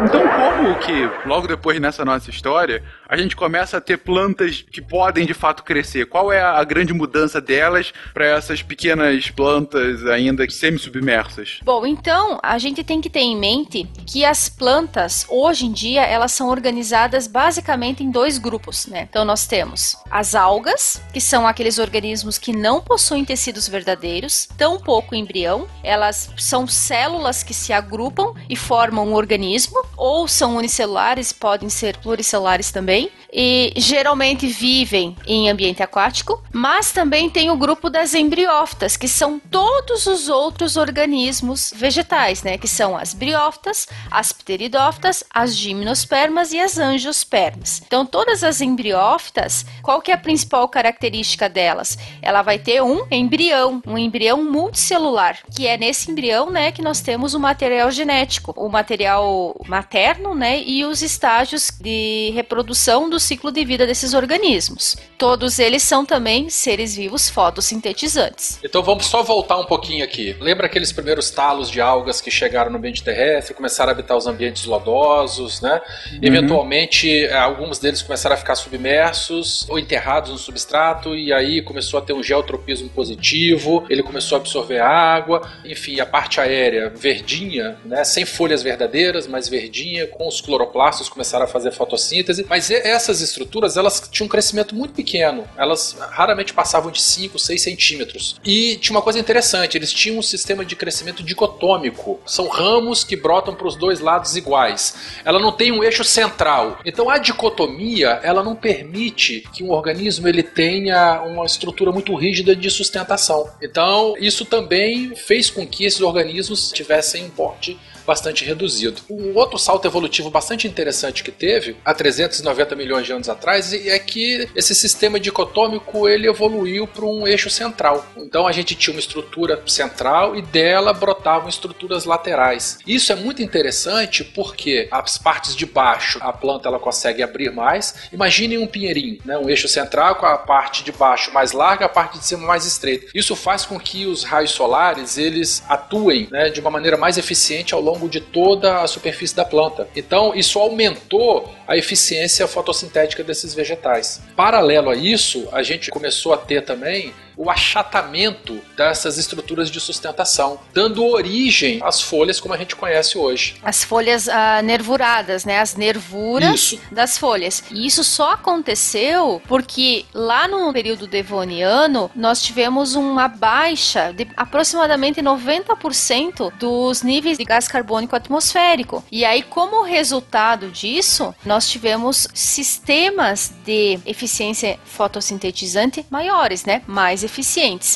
Então, como que logo depois nessa nossa história, a gente começa a ter plantas que podem de fato crescer? Qual é a grande mudança delas para essas pequenas plantas ainda semi-submersas? Bom, então a gente tem que ter em mente que as plantas, hoje em dia, elas são organizadas basicamente em dois grupos, né? Então nós temos as algas, que são aqueles organismos que não possuem tecidos verdadeiros, tampouco embrião, elas são células que se agrupam e formam um organismo, ou são unicelulares, podem ser pluricelulares também, e geralmente vivem em ambiente aquático, mas também tem o grupo das embriófitas, que são todos os outros organismos vegetais, né, que são as briófitas, as pteridófitas, as gimnospermas e as angiospermas. Então, todas as embriófitas, qual que é a principal característica delas? Ela vai ter um embrião, um embrião multicelular, que é nesse embrião, né, que nós temos o material genético, o material materno, né, e os estágios de reprodução dos ciclo de vida desses organismos. Todos eles são também seres vivos fotossintetizantes. Então vamos só voltar um pouquinho aqui. Lembra aqueles primeiros talos de algas que chegaram no ambiente terrestre, começaram a habitar os ambientes lodosos, né? Uhum. Eventualmente, alguns deles começaram a ficar submersos ou enterrados no substrato, e aí começou a ter um geotropismo positivo, ele começou a absorver água, enfim, a parte aérea verdinha, né? Sem folhas verdadeiras, mas verdinha, com os cloroplastos começaram a fazer fotossíntese. Mas essas estruturas, elas tinham um crescimento muito pequeno. Elas raramente passavam de 5, 6 centímetros. E tinha uma coisa interessante, eles tinham um sistema de crescimento dicotômico. São ramos que brotam para os dois lados iguais. Ela não tem um eixo central. Então a dicotomia, ela não permite que um organismo ele tenha uma estrutura muito rígida de sustentação. Então, isso também fez com que esses organismos tivessem um porte bastante reduzido. Um outro salto evolutivo bastante interessante que teve há 390 milhões de anos atrás é que esse sistema dicotômico ele evoluiu para um eixo central. Então a gente tinha uma estrutura central e dela brotavam estruturas laterais. Isso é muito interessante porque as partes de baixo a planta ela consegue abrir mais. Imaginem um pinheirinho, né? um eixo central com a parte de baixo mais larga, a parte de cima mais estreita. Isso faz com que os raios solares eles atuem né, de uma maneira mais eficiente ao longo longo de toda a superfície da planta. Então, isso aumentou a eficiência fotossintética desses vegetais. Paralelo a isso, a gente começou a ter também o achatamento dessas estruturas de sustentação, dando origem às folhas como a gente conhece hoje. As folhas uh, nervuradas, né? As nervuras isso. das folhas. E isso só aconteceu porque lá no período devoniano nós tivemos uma baixa de aproximadamente 90% dos níveis de gás carbônico atmosférico. E aí, como resultado disso, nós tivemos sistemas de eficiência fotossintetizante maiores, né? Mais eficientes.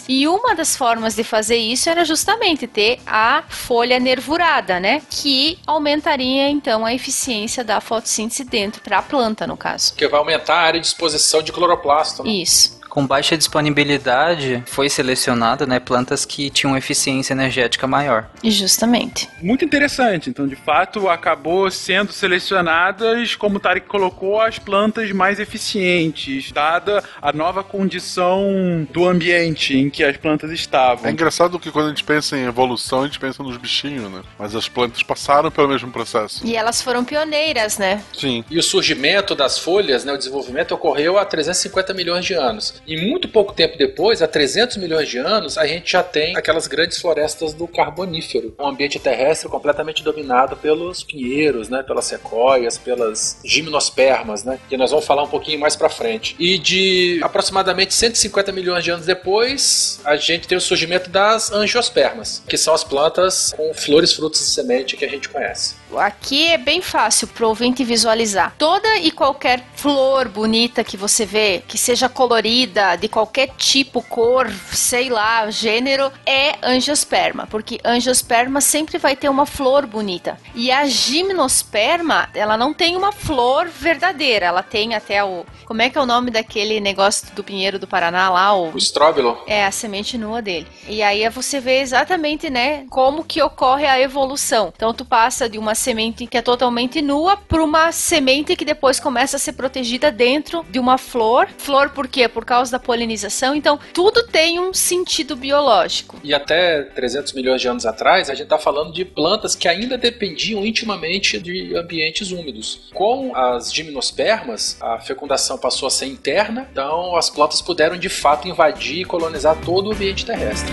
E uma das formas de fazer isso era justamente ter a folha nervurada, né? Que aumentaria então a eficiência da fotossíntese dentro para a planta, no caso. Que vai aumentar a área de exposição de cloroplasto. Né? Isso com baixa disponibilidade, foi selecionado né, plantas que tinham eficiência energética maior. Justamente. Muito interessante. Então, de fato, acabou sendo selecionadas, como o Tarek colocou, as plantas mais eficientes, dada a nova condição do ambiente em que as plantas estavam. É engraçado que quando a gente pensa em evolução, a gente pensa nos bichinhos, né? Mas as plantas passaram pelo mesmo processo. E elas foram pioneiras, né? Sim. E o surgimento das folhas, né, o desenvolvimento ocorreu há 350 milhões de anos. E muito pouco tempo depois, há 300 milhões de anos, a gente já tem aquelas grandes florestas do Carbonífero. Um ambiente terrestre completamente dominado pelos pinheiros, né, pelas sequoias, pelas gimnospermas, né, que nós vamos falar um pouquinho mais para frente. E de aproximadamente 150 milhões de anos depois, a gente tem o surgimento das angiospermas, que são as plantas com flores, frutos e semente que a gente conhece. Aqui é bem fácil pro ouvinte visualizar. Toda e qualquer flor bonita que você vê, que seja colorida, de qualquer tipo, cor, sei lá, gênero, é angiosperma, porque angiosperma sempre vai ter uma flor bonita. E a gimnosperma, ela não tem uma flor verdadeira, ela tem até o como é que é o nome daquele negócio do pinheiro do Paraná lá? O, o estróbilo. É, a semente nua dele. E aí você vê exatamente, né, como que ocorre a evolução. Então tu passa de uma semente que é totalmente nua para uma semente que depois começa a ser protegida dentro de uma flor. Flor por quê? Por causa da polinização. Então tudo tem um sentido biológico. E até 300 milhões de anos atrás, a gente está falando de plantas que ainda dependiam intimamente de ambientes úmidos. Com as gimnospermas, a fecundação passou a ser interna, então as plantas puderam de fato invadir e colonizar todo o ambiente terrestre.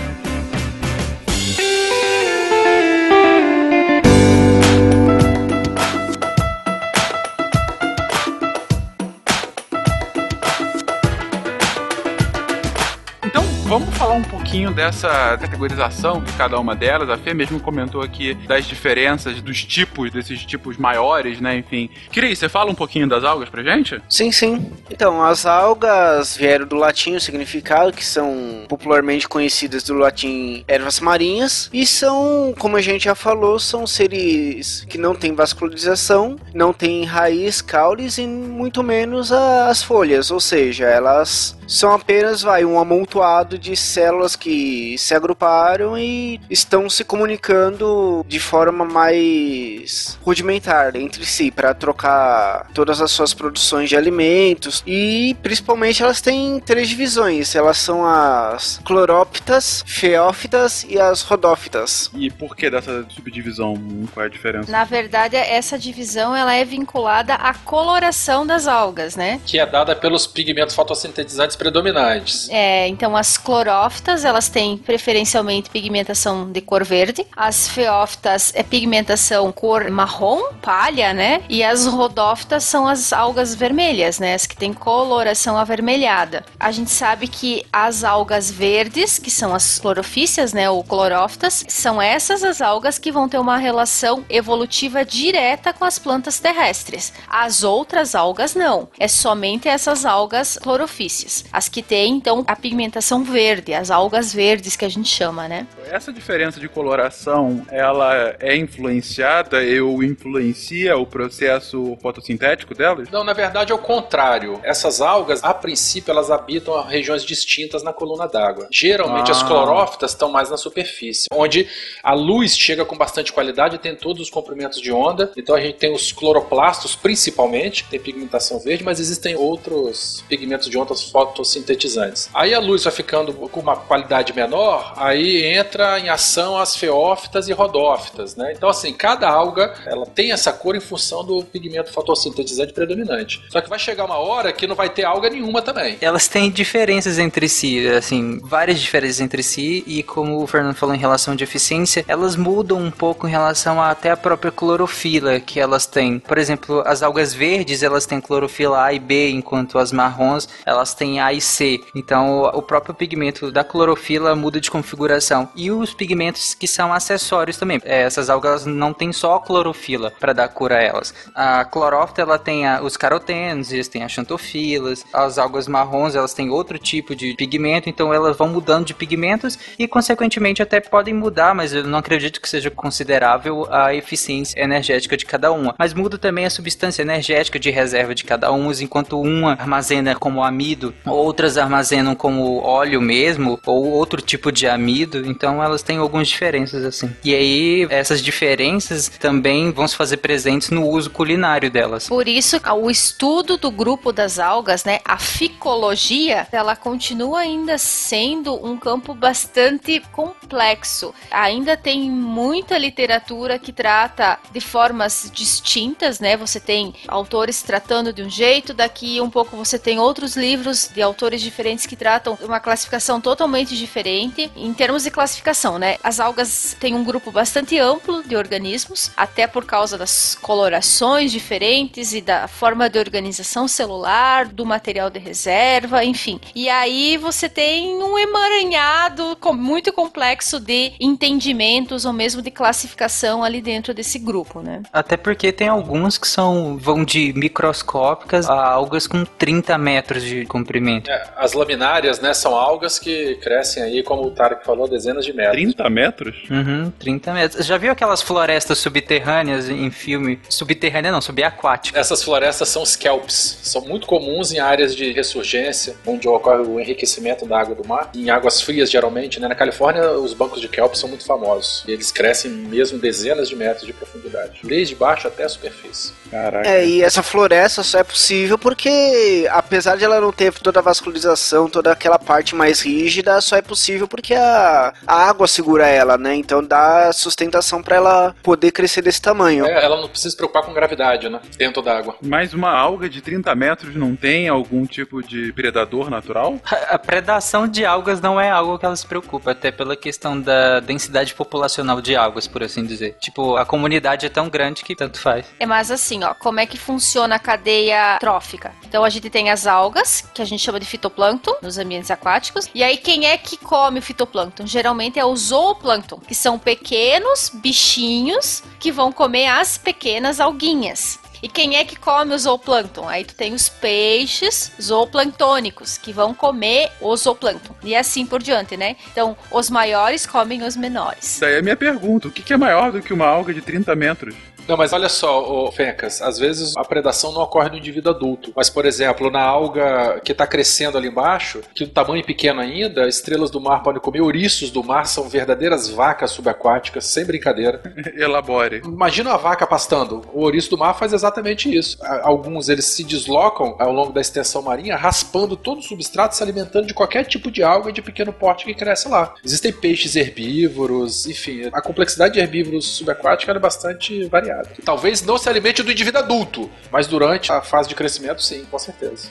Vamos falar um pouquinho dessa categorização de cada uma delas. A Fê mesmo comentou aqui das diferenças dos tipos, desses tipos maiores, né? Enfim. Cris, você fala um pouquinho das algas pra gente? Sim, sim. Então, as algas vieram do latim o significado, que são popularmente conhecidas do latim ervas marinhas, e são, como a gente já falou, são seres que não têm vascularização, não têm raiz, caules e muito menos as folhas, ou seja, elas são apenas vai um amontoado de células que se agruparam e estão se comunicando de forma mais rudimentar entre si para trocar todas as suas produções de alimentos e principalmente elas têm três divisões. Elas são as cloróptas, feófitas e as rodófitas. E por que dessa subdivisão? Qual é a diferença? Na verdade, essa divisão ela é vinculada à coloração das algas, né? Que é dada pelos pigmentos fotossintetizantes predominantes. É, então as clorófitas, elas têm preferencialmente pigmentação de cor verde, as feófitas é pigmentação cor marrom, palha, né? E as rodófitas são as algas vermelhas, né? As que têm coloração avermelhada. A gente sabe que as algas verdes, que são as clorofícias, né, ou clorófitas, são essas as algas que vão ter uma relação evolutiva direta com as plantas terrestres. As outras algas não. É somente essas algas clorofícias. As que têm, então, a pigmentação verde, as algas verdes que a gente chama, né? Essa diferença de coloração, ela é influenciada ou influencia o processo fotossintético delas? Não, na verdade é o contrário. Essas algas, a princípio, elas habitam regiões distintas na coluna d'água. Geralmente ah. as clorófitas estão mais na superfície, onde a luz chega com bastante qualidade e tem todos os comprimentos de onda. Então a gente tem os cloroplastos, principalmente, que tem pigmentação verde, mas existem outros pigmentos de ondas fotossintetizantes. Aí a luz vai ficando com uma qualidade menor, aí entra em ação as feófitas e rodófitas, né? Então assim, cada alga, ela tem essa cor em função do pigmento fotossintetizante predominante. Só que vai chegar uma hora que não vai ter alga nenhuma também. Elas têm diferenças entre si, assim, várias diferenças entre si e como o Fernando falou em relação de eficiência, elas mudam um pouco em relação a, até a própria clorofila que elas têm. Por exemplo, as algas verdes, elas têm clorofila A e B, enquanto as marrons, elas têm A e C. Então, o próprio pigmento da clorofila muda de configuração. E os pigmentos que são acessórios também. É, essas algas não têm só a clorofila para dar cor a elas. A clorófita, ela tem a, os carotenos, eles têm as xantofilas. As algas marrons, elas têm outro tipo de pigmento, então elas vão mudando de pigmentos e, consequentemente, até podem mudar, mas eu não acredito que seja considerável a eficiência energética de cada uma. Mas muda também a substância energética de reserva de cada uma, enquanto uma armazena como amido, outras armazenam como óleo mesmo, ou outro tipo de amido, então elas têm algumas diferenças assim. E aí, essas diferenças também vão se fazer presentes no uso culinário delas. Por isso, o estudo do grupo das algas, né, a ficologia, ela continua ainda sendo um campo bastante complexo. Ainda tem muita literatura que trata de formas distintas, né? Você tem autores tratando de um jeito, daqui um pouco você tem outros livros de autores diferentes que tratam uma classificação totalmente diferente. Em termos de classificação, né? As algas têm um grupo bastante amplo de organismos, até por causa das colorações diferentes e da forma de organização celular, do material de reserva, enfim. E aí você tem um emaranhado muito complexo de entendimentos ou mesmo de classificação ali dentro desse grupo, né? Até porque tem alguns que são vão de microscópicas a algas com 30 metros de comprimento. É, as laminárias, né, são algas que crescem aí, como o Tarek falou, dezenas de metros. 30 metros? Uhum, 30 metros. Já viu aquelas florestas subterrâneas em filme? Subterrânea não, subaquática. Essas florestas são scalps. São muito comuns em áreas de ressurgência, onde ocorre o enriquecimento da água do mar. Em águas frias, geralmente, né? Na Califórnia, os bancos de kelp são muito famosos. E eles crescem mesmo dezenas de metros de profundidade. Desde baixo até a superfície. Caraca. É, e essa floresta só é possível porque, apesar de ela não ter toda a vascularização, toda aquela parte mais rígida, só é possível porque a, a água segura ela, né? Então dá sustentação para ela poder crescer desse tamanho. É, ela não precisa se preocupar com gravidade, né? Dentro da água. Mas uma alga de 30 metros não tem algum tipo de predador natural? A predação de algas não é algo que ela se preocupa, até pela questão da densidade populacional de algas, por assim dizer. Tipo, a comunidade é tão grande que tanto faz. É mais assim, ó, como é que funciona a cadeia trófica? Então a gente tem as algas, que a gente chama de fitoplâncton, nos ambientes aquáticos. E aí quem é que come o fitoplâncton? Geralmente é o zooplâncton, que são pequenos bichinhos que vão comer as pequenas alguinhas. E quem é que come o zooplâncton? Aí tu tem os peixes zooplantônicos, que vão comer o zooplâncton. E assim por diante, né? Então, os maiores comem os menores. Daí é a minha pergunta: o que é maior do que uma alga de 30 metros? Não, mas olha só, Fencas, às vezes a predação não ocorre no indivíduo adulto. Mas, por exemplo, na alga que está crescendo ali embaixo, que o tamanho é pequeno ainda, estrelas do mar podem comer, ouriços do mar são verdadeiras vacas subaquáticas, sem brincadeira. Elabore. Imagina uma vaca pastando. O ouriço do mar faz exatamente isso. Alguns eles se deslocam ao longo da extensão marinha, raspando todo o substrato, se alimentando de qualquer tipo de alga de pequeno porte que cresce lá. Existem peixes herbívoros, enfim, a complexidade de herbívoros subaquáticos é bastante variada. Talvez não se alimente do indivíduo adulto, mas durante a fase de crescimento, sim, com certeza.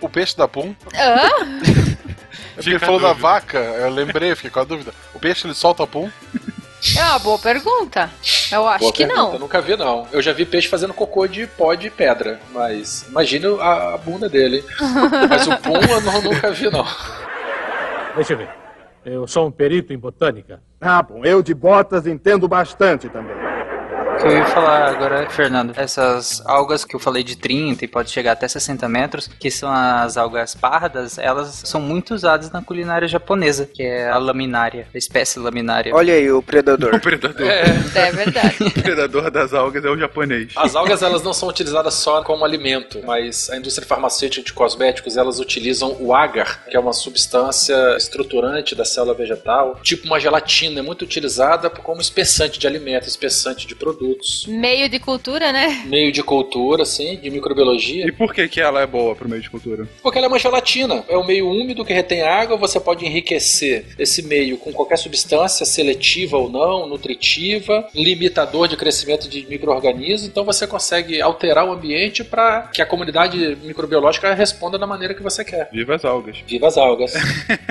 O peixe da pum? É ele falou da vaca, eu lembrei, fiquei com a dúvida. O peixe ele solta pum? É uma boa pergunta. Eu acho Boa que pergunta, não. Nunca vi, não. Eu já vi peixe fazendo cocô de pó de pedra, mas imagina a, a bunda dele. mas o pum eu não- nunca vi, não. Deixa eu ver. Eu sou um perito em botânica. Ah, bom, eu de botas entendo bastante também. O que eu ia falar agora, Fernando, essas algas que eu falei de 30 e pode chegar até 60 metros, que são as algas pardas, elas são muito usadas na culinária japonesa, que é a laminária, a espécie laminária. Olha aí o predador. O predador. É verdade. O predador das algas é o japonês. As algas elas não são utilizadas só como alimento, mas a indústria farmacêutica de cosméticos elas utilizam o agar, que é uma substância estruturante da célula vegetal, tipo uma gelatina, é muito utilizada como espessante de alimento, espessante de produtos, Meio de cultura, né? meio de cultura, assim, de microbiologia. E por que, que ela é boa pro meio de cultura? Porque ela é uma gelatina, é um meio úmido que retém água, você pode enriquecer esse meio com qualquer substância, seletiva ou não, nutritiva, limitador de crescimento de micro-organismos, então você consegue alterar o ambiente para que a comunidade microbiológica responda da maneira que você quer. Viva as algas. Viva as algas.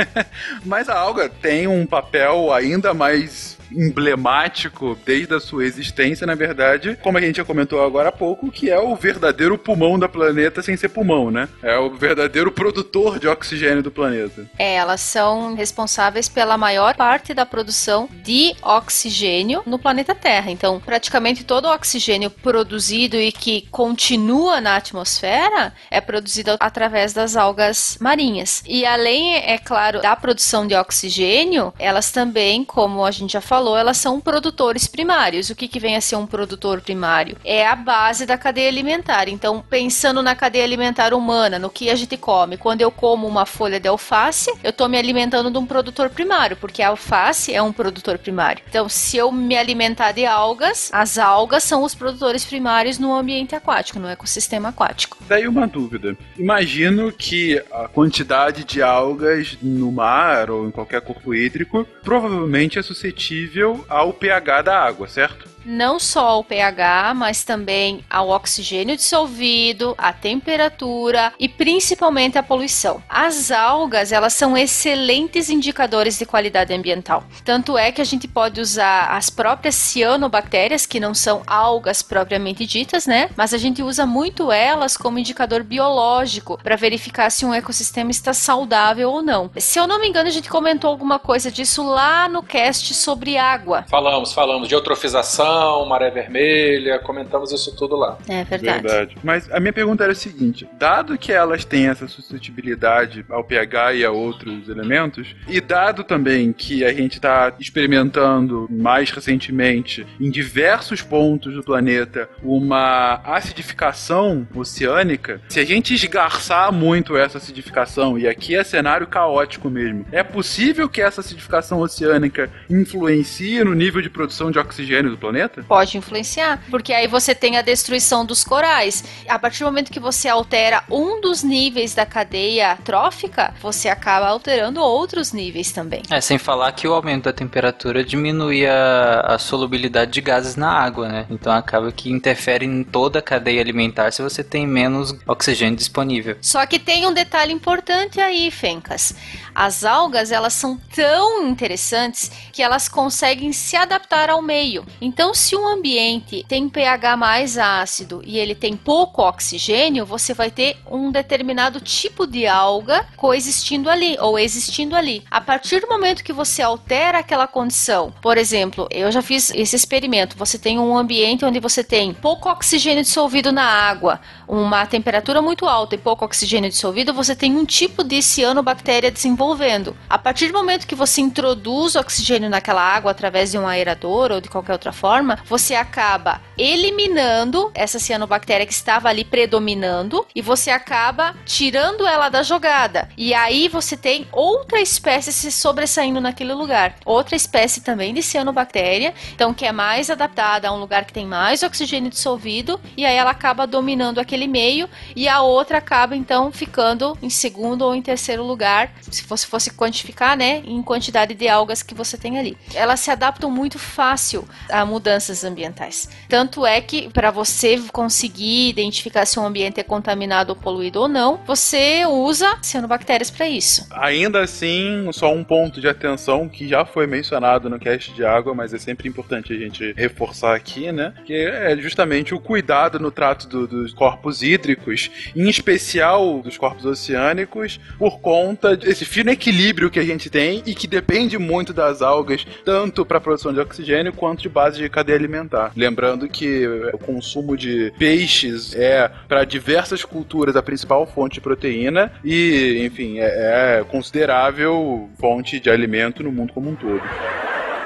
Mas a alga tem um papel ainda mais emblemático desde a sua existência, na verdade, como a gente já comentou agora há pouco, que é o verdadeiro pulmão da planeta sem ser pulmão, né? É o verdadeiro produtor de oxigênio do planeta. É, elas são responsáveis pela maior parte da produção de oxigênio no planeta Terra. Então, praticamente todo o oxigênio produzido e que continua na atmosfera é produzido através das algas marinhas. E além, é claro, da produção de oxigênio, elas também, como a gente já falou, elas são produtores primários. O que, que vem a ser um produtor primário? É a base da cadeia alimentar. Então, pensando na cadeia alimentar humana, no que a gente come, quando eu como uma folha de alface, eu estou me alimentando de um produtor primário, porque a alface é um produtor primário. Então, se eu me alimentar de algas, as algas são os produtores primários no ambiente aquático, no ecossistema aquático. Daí uma dúvida. Imagino que a quantidade de algas no mar ou em qualquer corpo hídrico provavelmente é suscetível ao pH da água, certo? não só o pH, mas também ao oxigênio dissolvido, a temperatura e principalmente a poluição. As algas, elas são excelentes indicadores de qualidade ambiental. Tanto é que a gente pode usar as próprias cianobactérias, que não são algas propriamente ditas, né? Mas a gente usa muito elas como indicador biológico para verificar se um ecossistema está saudável ou não. Se eu não me engano, a gente comentou alguma coisa disso lá no cast sobre água. Falamos, falamos de eutrofização, maré vermelha, comentamos isso tudo lá. É verdade. Mas a minha pergunta era a seguinte: dado que elas têm essa suscetibilidade ao pH e a outros elementos, e dado também que a gente está experimentando mais recentemente em diversos pontos do planeta uma acidificação oceânica, se a gente esgarçar muito essa acidificação, e aqui é cenário caótico mesmo, é possível que essa acidificação oceânica influencie no nível de produção de oxigênio do planeta? Pode influenciar, porque aí você tem a destruição dos corais. A partir do momento que você altera um dos níveis da cadeia trófica, você acaba alterando outros níveis também. É, sem falar que o aumento da temperatura diminui a, a solubilidade de gases na água, né? Então acaba que interfere em toda a cadeia alimentar se você tem menos oxigênio disponível. Só que tem um detalhe importante aí, Fencas. As algas, elas são tão interessantes que elas conseguem se adaptar ao meio. Então, se um ambiente tem pH mais ácido e ele tem pouco oxigênio, você vai ter um determinado tipo de alga coexistindo ali ou existindo ali. A partir do momento que você altera aquela condição, por exemplo, eu já fiz esse experimento. Você tem um ambiente onde você tem pouco oxigênio dissolvido na água, uma temperatura muito alta e pouco oxigênio dissolvido, você tem um tipo de cianobactéria desenvolvendo desenvolvendo. A partir do momento que você introduz oxigênio naquela água através de um aerador ou de qualquer outra forma, você acaba eliminando essa cianobactéria que estava ali predominando e você acaba tirando ela da jogada. E aí você tem outra espécie se sobressaindo naquele lugar. Outra espécie também de cianobactéria, então que é mais adaptada a um lugar que tem mais oxigênio dissolvido e aí ela acaba dominando aquele meio e a outra acaba então ficando em segundo ou em terceiro lugar, se você fosse quantificar, né, em quantidade de algas que você tem ali. Elas se adaptam muito fácil a mudanças ambientais. Tanto é que para você conseguir identificar se um ambiente é contaminado ou poluído ou não, você usa cianobactérias para isso. Ainda assim, só um ponto de atenção que já foi mencionado no cast de água, mas é sempre importante a gente reforçar aqui, né? Que é justamente o cuidado no trato do, dos corpos hídricos, em especial dos corpos oceânicos, por conta desse fino equilíbrio que a gente tem e que depende muito das algas, tanto para a produção de oxigênio quanto de base de cadeia alimentar. Lembrando que o consumo de peixes é, para diversas culturas, a principal fonte de proteína e, enfim, é, é considerável fonte de alimento no mundo como um todo.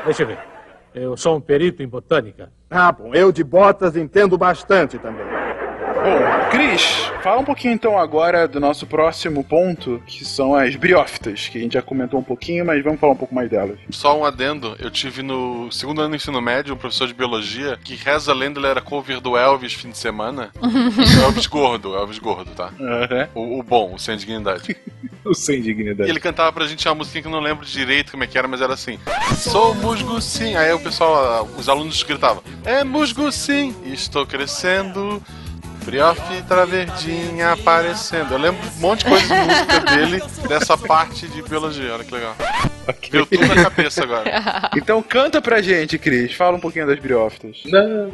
Deixa eu ver. Eu sou um perito em botânica. Ah, bom, eu de botas entendo bastante também. Bom, Cris, fala um pouquinho então agora do nosso próximo ponto, que são as briófitas, que a gente já comentou um pouquinho, mas vamos falar um pouco mais delas. Só um adendo, eu tive no segundo ano do ensino médio um professor de biologia que reza a lenda ele era cover do Elvis fim de semana. o Elvis gordo, Elvis gordo, tá? Uhum. O, o bom, o sem dignidade. o sem dignidade. E ele cantava pra gente uma musiquinha que eu não lembro direito como é que era, mas era assim: Sou musgo sim. Aí o pessoal, os alunos gritavam: É musgo sim, estou crescendo. Briofita verdinha aparecendo. Eu lembro um monte de coisa de música dele, dessa parte de biologia. Olha que legal. Okay. Veio tudo na cabeça agora. Então canta pra gente, Cris. Fala um pouquinho das briófitas. Não.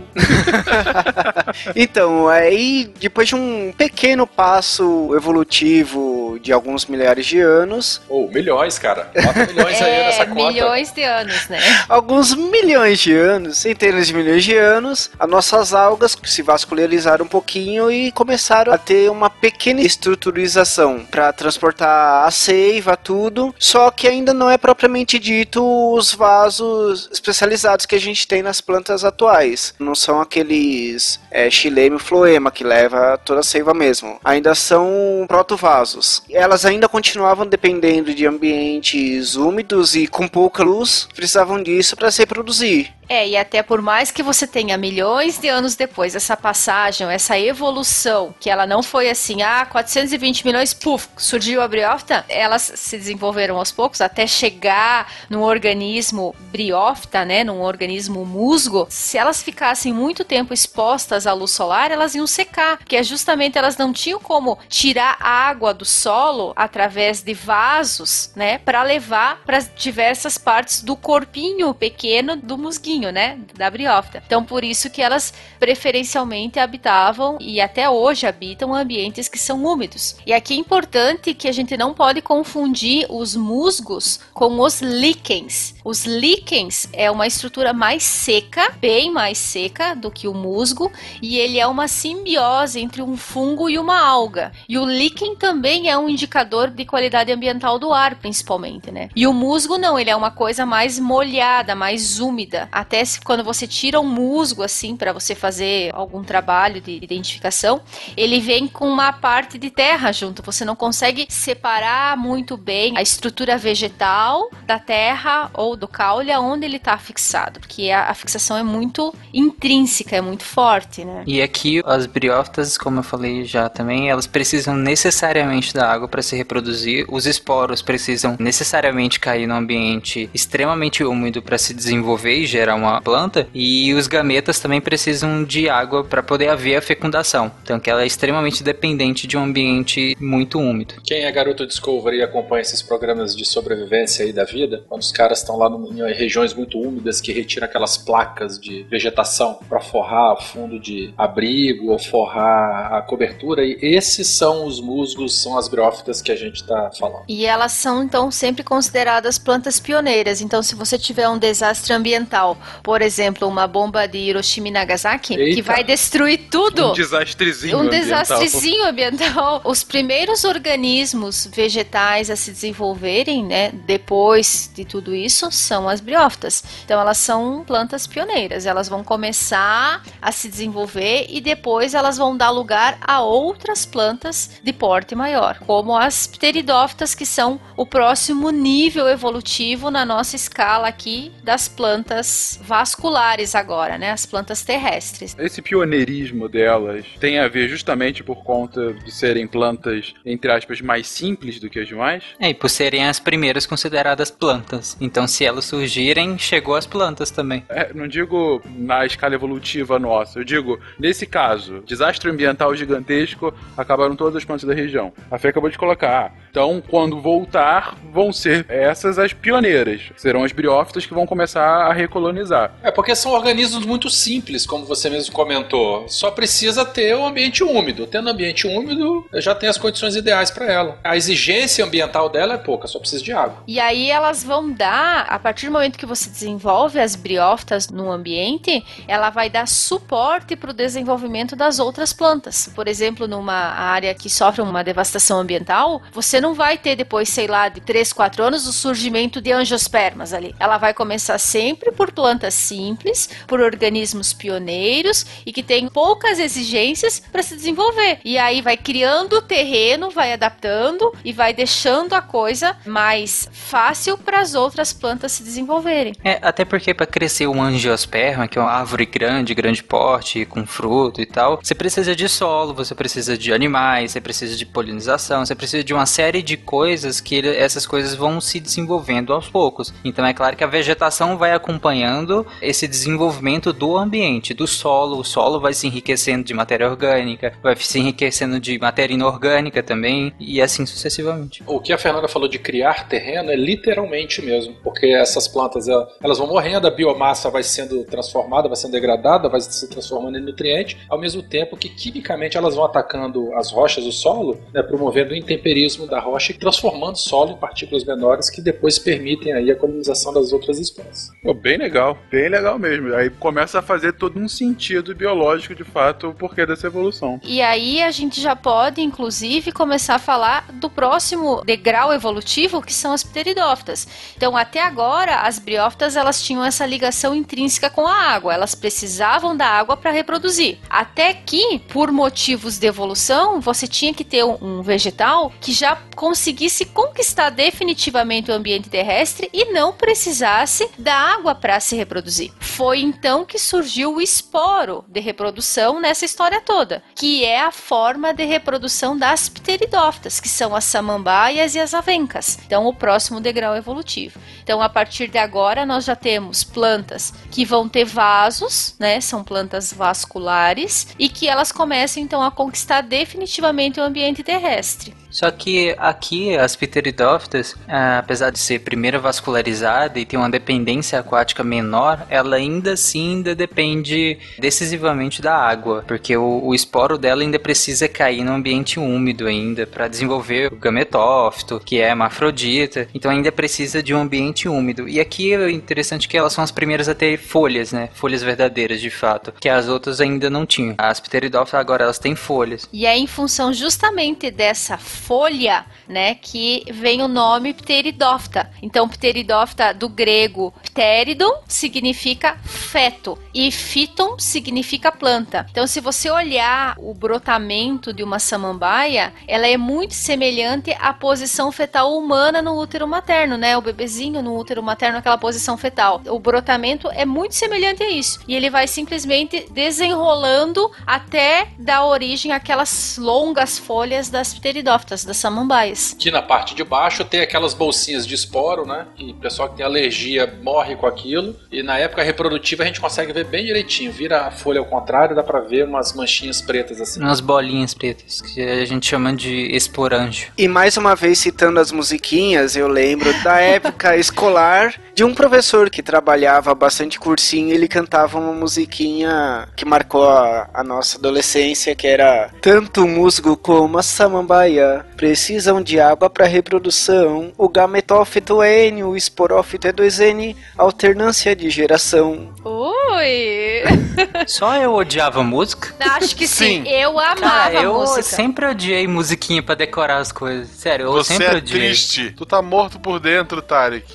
então, aí depois de um pequeno passo evolutivo de alguns milhares de anos. Ou oh, milhões, cara. Bota milhões é, aí nessa conta. milhões de anos, né? Alguns milhões de anos, centenas de milhões de anos, as nossas algas se vascularizaram um pouquinho e começaram a ter uma pequena estruturização para transportar a seiva, tudo. Só que ainda não é propriamente dito os vasos especializados que a gente tem nas plantas atuais. Não são aqueles é, xileme floema que leva toda a seiva mesmo. Ainda são protovasos. Elas ainda continuavam dependendo de ambientes úmidos e com pouca luz, precisavam disso para se reproduzir. É, e até por mais que você tenha milhões de anos depois essa passagem, essa evolução, que ela não foi assim, ah, 420 milhões, puf, surgiu a briófita, elas se desenvolveram aos poucos até chegar num organismo briófita, né, num organismo musgo. Se elas ficassem muito tempo expostas à luz solar, elas iam secar, porque é justamente elas não tinham como tirar água do solo através de vasos, né, para levar para diversas partes do corpinho pequeno do musguinho né, da briófita. Então, por isso que elas preferencialmente habitavam e até hoje habitam ambientes que são úmidos. E aqui é importante que a gente não pode confundir os musgos com os líquens. Os líquens é uma estrutura mais seca, bem mais seca do que o musgo, e ele é uma simbiose entre um fungo e uma alga. E o líquen também é um indicador de qualidade ambiental do ar, principalmente, né? E o musgo não, ele é uma coisa mais molhada, mais úmida. Até se, quando você tira um musgo assim para você fazer algum trabalho de identificação, ele vem com uma parte de terra junto. Você não consegue separar muito bem a estrutura vegetal da terra ou do caule aonde ele está fixado, porque a, a, fixação é muito intrínseca, é muito forte, né? E aqui as briófitas, como eu falei já também, elas precisam necessariamente da água para se reproduzir. Os esporos precisam necessariamente cair no ambiente extremamente úmido para se desenvolver e gerar uma planta. E os gametas também precisam de água para poder haver a fecundação. Então, que ela é extremamente dependente de um ambiente muito úmido. Quem é garoto Discovery e acompanha esses programas de sobrevivência aí da vida, quando os caras estão lá no, em regiões muito úmidas que retira aquelas placas de vegetação para forrar fundo de abrigo ou forrar a cobertura. E esses são os musgos, são as briófitas que a gente está falando. E elas são então sempre consideradas plantas pioneiras. Então, se você tiver um desastre ambiental, por exemplo, uma bomba de Hiroshima e Nagasaki, Eita. que vai destruir tudo. Um desastrezinho um ambiental. desastrezinho ambiental. Os primeiros organismos vegetais a se desenvolverem, né, depois de tudo isso, são as briófitas. Então, elas são plantas pioneiras. Elas vão começar a se desenvolver e depois elas vão dar lugar a outras plantas de porte maior, como as pteridófitas, que são o próximo nível evolutivo na nossa escala aqui das plantas vasculares agora, né? As plantas terrestres. Esse pioneirismo delas tem a ver justamente por conta de serem plantas, entre aspas, mais simples do que as demais? É, e por serem as primeiras consideradas plantas. Então, se elas surgirem, chegou as plantas também. É, não digo na escala evolutiva nossa, eu digo, nesse caso, desastre ambiental gigantesco, acabaram todas as plantas da região. A Fê acabou de colocar. Ah, então, quando voltar, vão ser essas as pioneiras. Serão as briófitas que vão começar a recolonizar. É, porque são organismos muito simples, como você mesmo comentou. Só precisa ter o um ambiente úmido. Tendo ambiente úmido, já tem as condições ideais para ela. A exigência ambiental dela é pouca, só precisa de água. E aí elas vão dar, a partir do momento que você desenvolve as briófitas no ambiente, ela vai dar suporte para o desenvolvimento das outras plantas. Por exemplo, numa área que sofre uma devastação ambiental, você não vai ter depois, sei lá, de 3, 4 anos o surgimento de angiospermas ali. Ela vai começar sempre por plantas simples, por organismos pioneiros e que têm poucas exigências para se desenvolver. E aí vai criando o terreno, vai adaptando e vai deixando a coisa mais fácil para as outras plantas se desenvolverem. É, até porque para crescer um angiosperma, que é uma árvore grande, grande porte, com fruto e tal, você precisa de solo, você precisa de animais, você precisa de polinização, você precisa de uma série de coisas que ele, essas coisas vão se desenvolvendo aos poucos. Então é claro que a vegetação vai acompanhando esse desenvolvimento do ambiente, do solo. O solo vai se enriquecendo de matéria orgânica, vai se enriquecendo de matéria inorgânica também, e assim sucessivamente. O que a Fernanda falou de criar terreno é literalmente mesmo, porque essas plantas elas vão morrendo, a biomassa vai sendo transformada, vai sendo degradada, vai se transformando em nutriente, ao mesmo tempo que quimicamente elas vão atacando as rochas, o solo, né, promovendo o intemperismo da rocha e transformando o solo em partículas menores que depois permitem aí a colonização das outras espécies. Pô, bem legal, bem legal mesmo. Aí começa a fazer todo um sentido biológico de fato o porquê dessa evolução. E aí a gente já pode, inclusive, começar a falar do próximo degrau evolutivo, que são as pteridófitas. Então, até agora, as briófitas elas tinham essa ligação intrínseca com a água, elas precisavam da água para reproduzir. Até que, por motivos de evolução, você tinha que ter um vegetal que já conseguisse conquistar definitivamente o ambiente terrestre e não precisasse da água para se reproduzir. Foi então que surgiu o esporo de reprodução nessa história toda, que é a forma de reprodução das pteridófitas, que são as samambaias e as avencas. Então, o próximo degrau evolutivo. Então, a partir de agora, nós já temos plantas que vão ter vasos, né? São plantas vasculares e que elas começam então a conquistar definitivamente o ambiente terrestre. Só que aqui as pteridófitas, ah, apesar de ser primeira vascularizada e ter uma dependência aquática menor, ela ainda assim ainda depende decisivamente da água, porque o, o esporo dela ainda precisa cair no ambiente úmido ainda para desenvolver o gametófito, que é hermafrodita, então ainda precisa de um ambiente úmido. E aqui é interessante que elas são as primeiras a ter folhas, né? Folhas verdadeiras de fato, que as outras ainda não tinham. As pteridófitas agora elas têm folhas. E é em função justamente dessa folha, né, que vem o nome pteridófita. Então, pteridófita do grego pteridon significa feto e phyton significa planta. Então, se você olhar o brotamento de uma samambaia, ela é muito semelhante à posição fetal humana no útero materno, né? O bebezinho no útero materno, aquela posição fetal. O brotamento é muito semelhante a isso. E ele vai simplesmente desenrolando até dar origem àquelas longas folhas das pteridófitas briófitas, das samambaias. Que na parte de baixo tem aquelas bolsinhas de esporo, né? E o pessoal que tem alergia morre com aquilo. E na época reprodutiva a gente consegue ver bem direitinho. Vira a folha ao contrário, dá pra ver umas manchinhas pretas assim. Umas bolinhas pretas, que a gente chama de esporanjo. E mais uma vez citando as musiquinhas, eu lembro da época escolar de um professor que trabalhava bastante cursinho, ele cantava uma musiquinha que marcou a, a nossa adolescência, que era tanto o musgo como a samambaia precisam de água para reprodução. O gametófito é N, o esporófito é 2N, alternância de geração. Ui! Só eu odiava música? Acho que sim. Sim. Eu amava Cara, eu música. sempre odiei musiquinha pra decorar as coisas. Sério, eu Você sempre é odiei. triste. Tu tá morto por dentro, Tarek.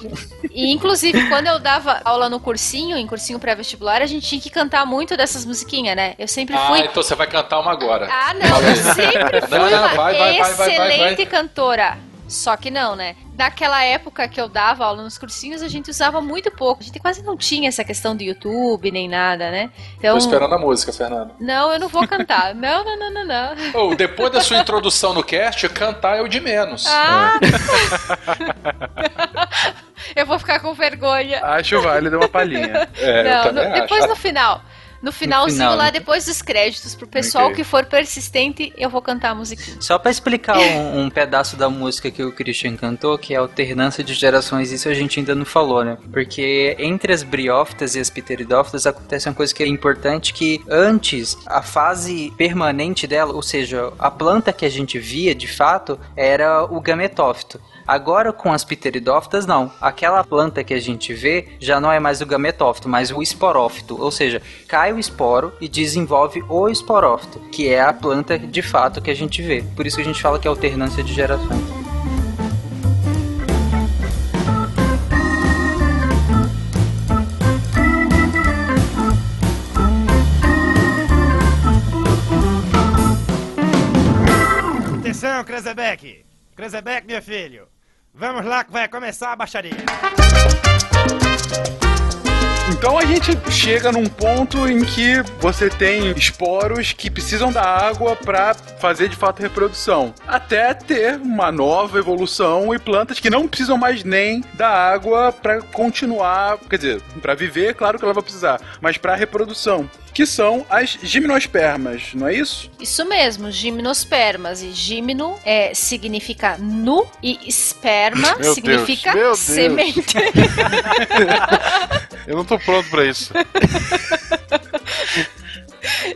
E inclusive, quando eu dava aula no cursinho, em cursinho pré-vestibular, a gente tinha que cantar muito dessas musiquinhas, né? Eu sempre Ah, fui. então você vai cantar uma agora. Ah, não, eu sempre fui Não, não, vai, vai, vai, vai, excelente vai. cantora. Só que não, né? Naquela época que eu dava aula nos cursinhos, a gente usava muito pouco. A gente quase não tinha essa questão do YouTube nem nada, né? Então. Tô esperando a música, Fernando. Não, eu não vou cantar. não, não, não, não, não. Ô, depois da sua introdução no cast, cantar é o de menos. Ah! eu vou ficar com vergonha. Acho válido uma palhinha. É, eu não, no- acho. depois no final. No finalzinho final, lá, né? depois dos créditos, pro pessoal Ok. que for persistente, eu vou cantar a musiquinha. Só pra explicar um, um pedaço da música que o Christian cantou, que é a alternância de gerações, isso a gente ainda não falou, né? Porque entre as briófitas e as pteridófitas acontece uma coisa que é importante, que antes a fase permanente dela, ou seja, a planta que a gente via de fato, era o gametófito. Agora com as pteridófitas não. Aquela planta que a gente vê já não é mais o gametófito, mas o esporófito. Ou seja, cai o esporo e desenvolve o esporófito, que é a planta de fato que a gente vê. Por isso que a gente fala que é alternância de gerações. Atenção, Krezebeck! Krezebeck, meu filho! Vamos lá que vai começar a baixaria. Então a gente chega num ponto em que você tem esporos que precisam da água para fazer de fato reprodução, até ter uma nova evolução e plantas que não precisam mais nem da água para continuar, quer dizer, para viver, claro que ela vai precisar, mas para reprodução, que são as gimnospermas, não é isso? Isso mesmo, gimnospermas. E gimno é, significa nu e esperma Meu significa Deus, meu Deus. semente. Eu não tô pronto pra isso.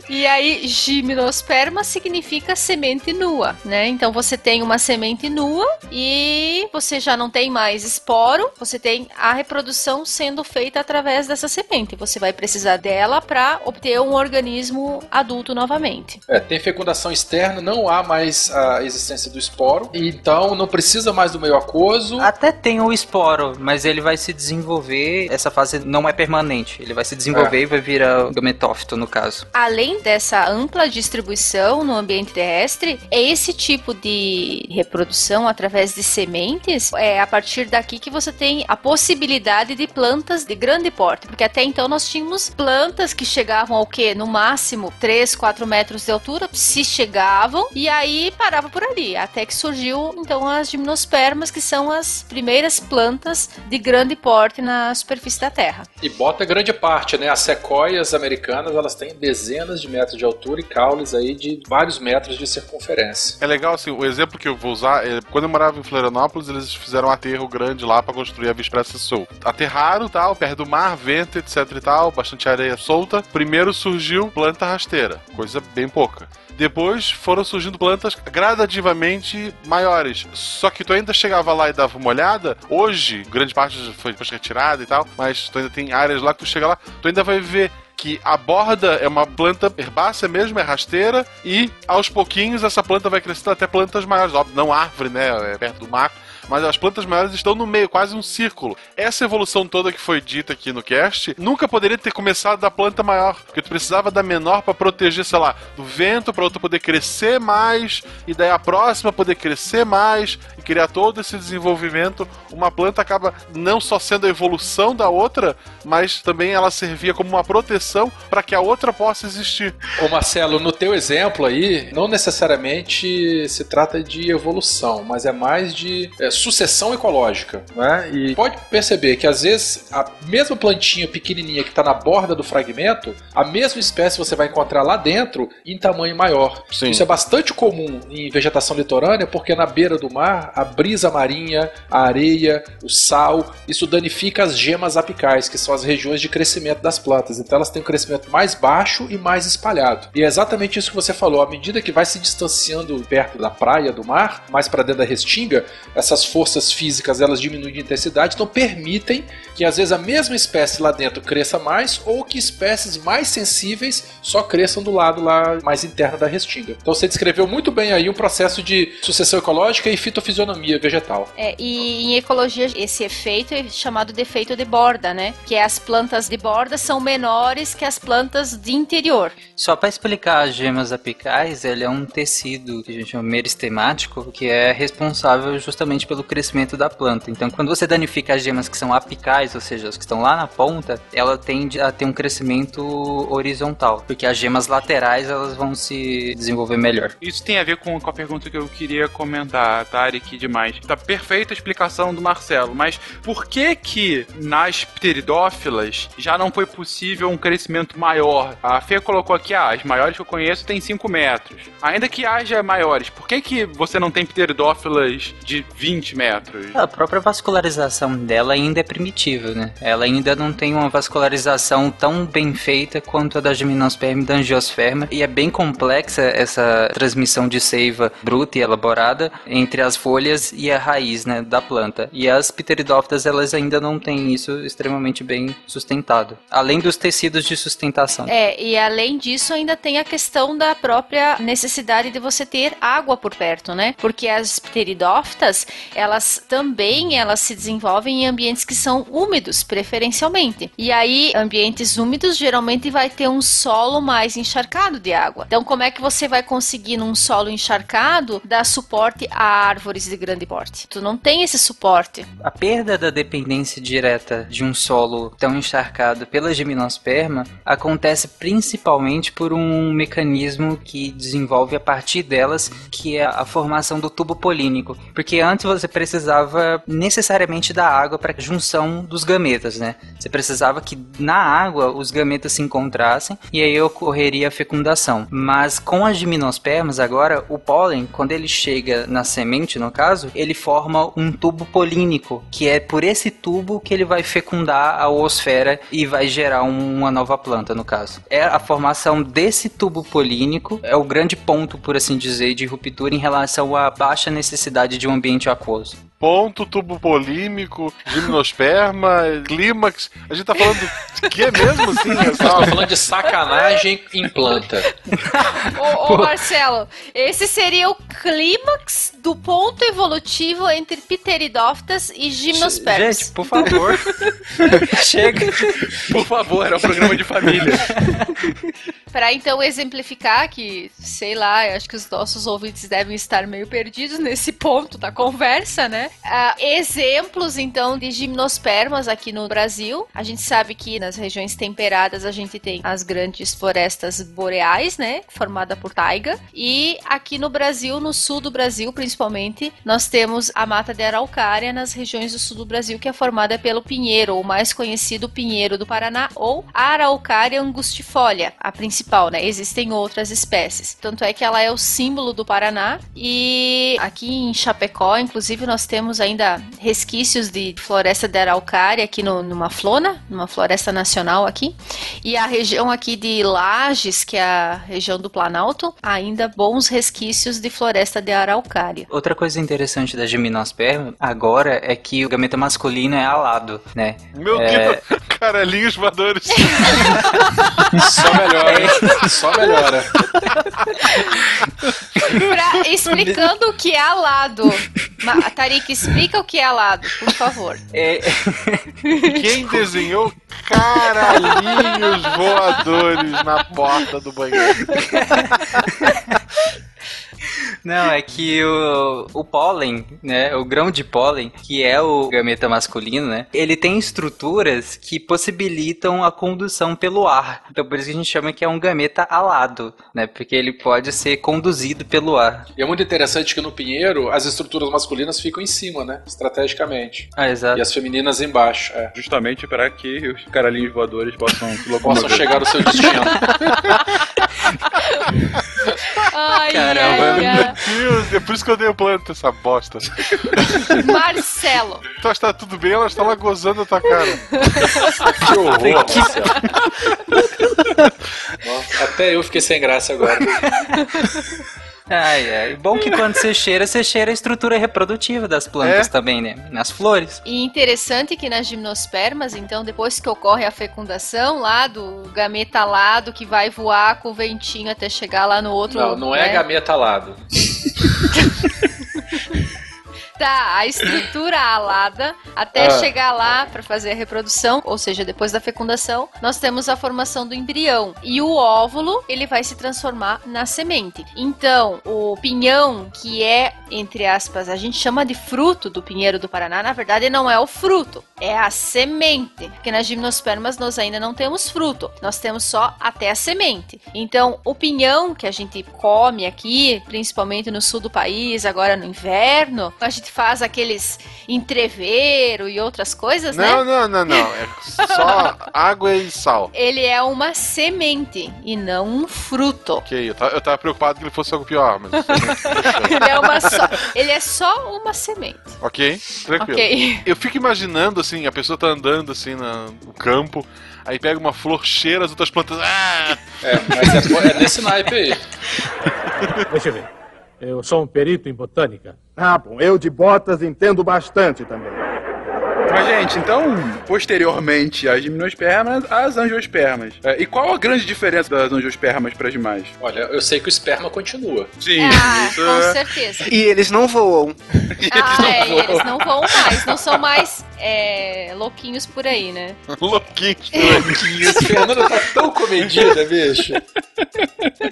E aí, gimnosperma significa semente nua, né? Então você tem uma semente nua e você já não tem mais esporo, você tem a reprodução sendo feita através dessa semente. Você vai precisar dela para obter um organismo adulto novamente. É, tem fecundação externa, não há mais a existência do esporo, e então não precisa mais do meio aquoso. Até tem o esporo, mas ele vai se desenvolver. Essa fase não é permanente. Ele vai se desenvolver É. e vai virar o gametófito, no caso. Além dessa ampla distribuição no ambiente terrestre, é esse tipo de reprodução através de sementes, é a partir daqui que você tem a possibilidade de plantas de grande porte, porque até então nós tínhamos plantas que chegavam ao que? No máximo 3, 4 metros de altura, se chegavam, e aí parava por ali, até que surgiu então as gimnospermas, que são as primeiras plantas de grande porte na superfície da Terra. E bota grande parte, né? As sequoias americanas, elas têm dezenas de metros de altura e caules aí de vários metros de circunferência. É legal, assim, o exemplo que eu vou usar é quando eu morava em Florianópolis, eles fizeram um aterro grande lá pra construir a Via Expressa Sul. Aterraram, tal, perto do mar, vento, etc e tal, bastante areia solta. Primeiro surgiu planta rasteira, coisa bem pouca. Depois foram surgindo plantas gradativamente maiores. Só que tu ainda chegava lá e dava uma olhada. Hoje, grande parte foi depois retirada e tal, mas tu ainda tem áreas lá que tu chega lá, tu ainda vai ver que a borda é uma planta herbácea mesmo, é rasteira, e aos pouquinhos essa planta vai crescendo até plantas maiores. Óbvio, não árvore, né? É perto do mar. Mas as plantas maiores estão no meio, quase um círculo. Essa evolução toda que foi dita aqui no cast nunca poderia ter começado da planta maior, porque tu precisava da menor para proteger, sei lá, do vento, para outra poder crescer mais, e daí a próxima poder crescer mais e criar todo esse desenvolvimento. Uma planta acaba não só sendo a evolução da outra, mas também ela servia como uma proteção para que a outra possa existir. Ô Marcelo, no teu exemplo aí, não necessariamente se trata de evolução, mas é mais de é, sucessão ecológica, né? E pode perceber que às vezes a mesma plantinha pequenininha que está na borda do fragmento, a mesma espécie você vai encontrar lá dentro em tamanho maior. Sim. Isso é bastante comum em vegetação litorânea, porque na beira do mar, a brisa marinha, a areia, o sal, isso danifica as gemas apicais, que são as regiões de crescimento das plantas. Então elas têm um crescimento mais baixo e mais espalhado. E é exatamente isso que você falou. À medida que vai se distanciando perto da praia, do mar, mais para dentro da restinga, essas forças físicas elas diminuem de intensidade, então permitem que às vezes a mesma espécie lá dentro cresça mais ou que espécies mais sensíveis só cresçam do lado lá mais interno da restinga. Então você descreveu muito bem aí o processo de sucessão ecológica e fitofisionomia vegetal. É, e em ecologia esse efeito é chamado de efeito de borda, né? Que as plantas de borda são menores que as plantas de interior. Só para explicar as gemas apicais, ele é um tecido que a gente chama meristemático, que é responsável justamente pelo crescimento da planta. Então, quando você danifica as gemas que são apicais, ou seja, as que estão lá na ponta, ela tende a ter um crescimento horizontal, porque as gemas laterais elas vão se desenvolver melhor. Isso tem a ver com, a pergunta que eu queria comentar, tá, demais. Tá perfeita a explicação do Marcelo, mas por que que nas pteridófilas já não foi possível um crescimento maior? A Fê colocou aqui, ah, as maiores que eu conheço têm 5 metros. Ainda que haja maiores, por que que você não tem pteridófilas de 20 metros? A própria vascularização dela ainda é primitiva, né? Ela ainda não tem uma vascularização tão bem feita quanto a da gimnosperma e da angiosperma, e é bem complexa essa transmissão de seiva bruta e elaborada entre as folhas e a raiz, né, da planta. E as pteridófitas, elas ainda não têm isso extremamente bem sustentado, além dos tecidos de sustentação. É, e além disso ainda tem a questão da própria necessidade de você ter água por perto, né? Porque as pteridófitas, elas também elas se desenvolvem em ambientes que são úmidos, preferencialmente. E aí, ambientes úmidos geralmente vai ter um solo mais encharcado de água. Então, como é que você vai conseguir num solo encharcado dar suporte a árvores de grande porte? Tu não tem esse suporte. A perda da dependência direta de um solo tão encharcado pela gimnosperma acontece principalmente por um mecanismo que desenvolve a partir delas, que é a formação do tubo polínico. Porque antes você precisava necessariamente da água para junção dos gametas, né? Você precisava que na água os gametas se encontrassem e aí ocorreria a fecundação. Mas com as gimnospermas agora, o pólen, quando ele chega na semente, no caso, ele forma um tubo polínico, que é por esse tubo que ele vai fecundar a oosfera e vai gerar uma nova planta, no caso. É a formação desse tubo polínico é o grande ponto, por assim dizer, de ruptura em relação à baixa necessidade de um ambiente aquoso ponto, tubo polímico, gimnosperma, clímax. A gente tá falando de que mesmo, assim? Nós estamos falando de sacanagem em planta. ô, ô, Marcelo, esse seria o clímax do ponto evolutivo entre pteridófitas e gimnospermas. Gente, por favor. Chega. Por favor, é um programa de família. Para então exemplificar que, sei lá, acho que os nossos ouvintes devem estar meio perdidos nesse ponto da conversa, né? Uh, exemplos então de gimnospermas aqui no Brasil. A gente sabe que nas regiões temperadas a gente tem as grandes florestas boreais, né? Formada por taiga. E aqui no Brasil, no sul do Brasil principalmente, nós temos a mata de araucária nas regiões do sul do Brasil, que é formada pelo pinheiro, ou mais conhecido pinheiro do Paraná, ou araucária angustifolia, a principal, né? Existem outras espécies. Tanto é que ela é o símbolo do Paraná. E aqui em Chapecó, inclusive, nós temos ainda resquícios de floresta de araucária aqui no, numa flona, numa floresta nacional aqui. E a região aqui de Lages, que é a região do Planalto, ainda bons resquícios de floresta de araucária. Outra coisa interessante da gimnosperma agora é que o gameta masculino é alado, né? Meu é... Deus, caralhinhos voadores. Só melhora, só melhora. pra explicando o que é alado. Ma- Tarik, explica o que é alado, por favor. É, Quem desenhou caralhinhos voadores na porta do banheiro? Não, é que o, o pólen, né, o grão de pólen, que é o gameta masculino, né, ele tem estruturas que possibilitam a condução pelo ar. Então por isso que a gente chama que é um gameta alado, né, porque ele pode ser conduzido pelo ar. E é muito interessante que no pinheiro as estruturas masculinas ficam em cima, né? Estrategicamente. Ah, exato. E as femininas embaixo. É. Justamente para que os caralhinhos voadores possam se Possam chegar ao seu destino. Ai, Caramba. ai. Deus, é por isso que eu odeio planta, essa bosta. Marcelo. Tu acha que tá tudo bem, ela está lá gozando a tua cara. que horror, Marcelo. Nossa, até eu fiquei sem graça agora. Ai, ai. Bom que quando você cheira, você cheira a estrutura reprodutiva das plantas É? também, né? Nas flores. E interessante que nas gimnospermas, então, depois que ocorre a fecundação lá do gameta alado que vai voar com o ventinho até chegar lá no outro. Não, não é gameta alado. Tá, a estrutura alada até Ah. chegar lá para fazer a reprodução, ou seja, depois da fecundação, nós temos a formação do embrião. E o óvulo, ele vai se transformar na semente. Então, o pinhão, que é, entre aspas, a gente chama de fruto do pinheiro do Paraná, na verdade não é o fruto, é a semente. Porque nas gimnospermas nós ainda não temos fruto, nós temos só até a semente. Então, o pinhão que a gente come aqui, principalmente no sul do país, agora no inverno, a gente faz aqueles entreveiro e outras coisas, Não, né? não, não, não. É só água e sal. Ele é uma semente e não um fruto. Ok, eu tava, eu tava preocupado que ele fosse algo pior, mas. Ele é, uma só, ele é só uma semente. ok, tranquilo. Ok. Eu fico imaginando assim, a pessoa tá andando assim no campo, aí pega uma flor, cheira as outras plantas. Ah! É, mas é, é nesse naipe aí. Deixa eu ver. Eu sou um perito em botânica. Ah, bom, eu de botas entendo bastante também. Mas, gente, então, posteriormente às gimnospermas, as angiospermas. É, e qual a grande diferença das angiospermas para as demais? Olha, eu sei que o esperma continua. Sim, Ah, isso com é... certeza. E eles não voam. Ah, é, e eles não vão mais, não são mais é, louquinhos por aí, né? Louquinho. Isso, Fernanda tá tão comedida, bicho.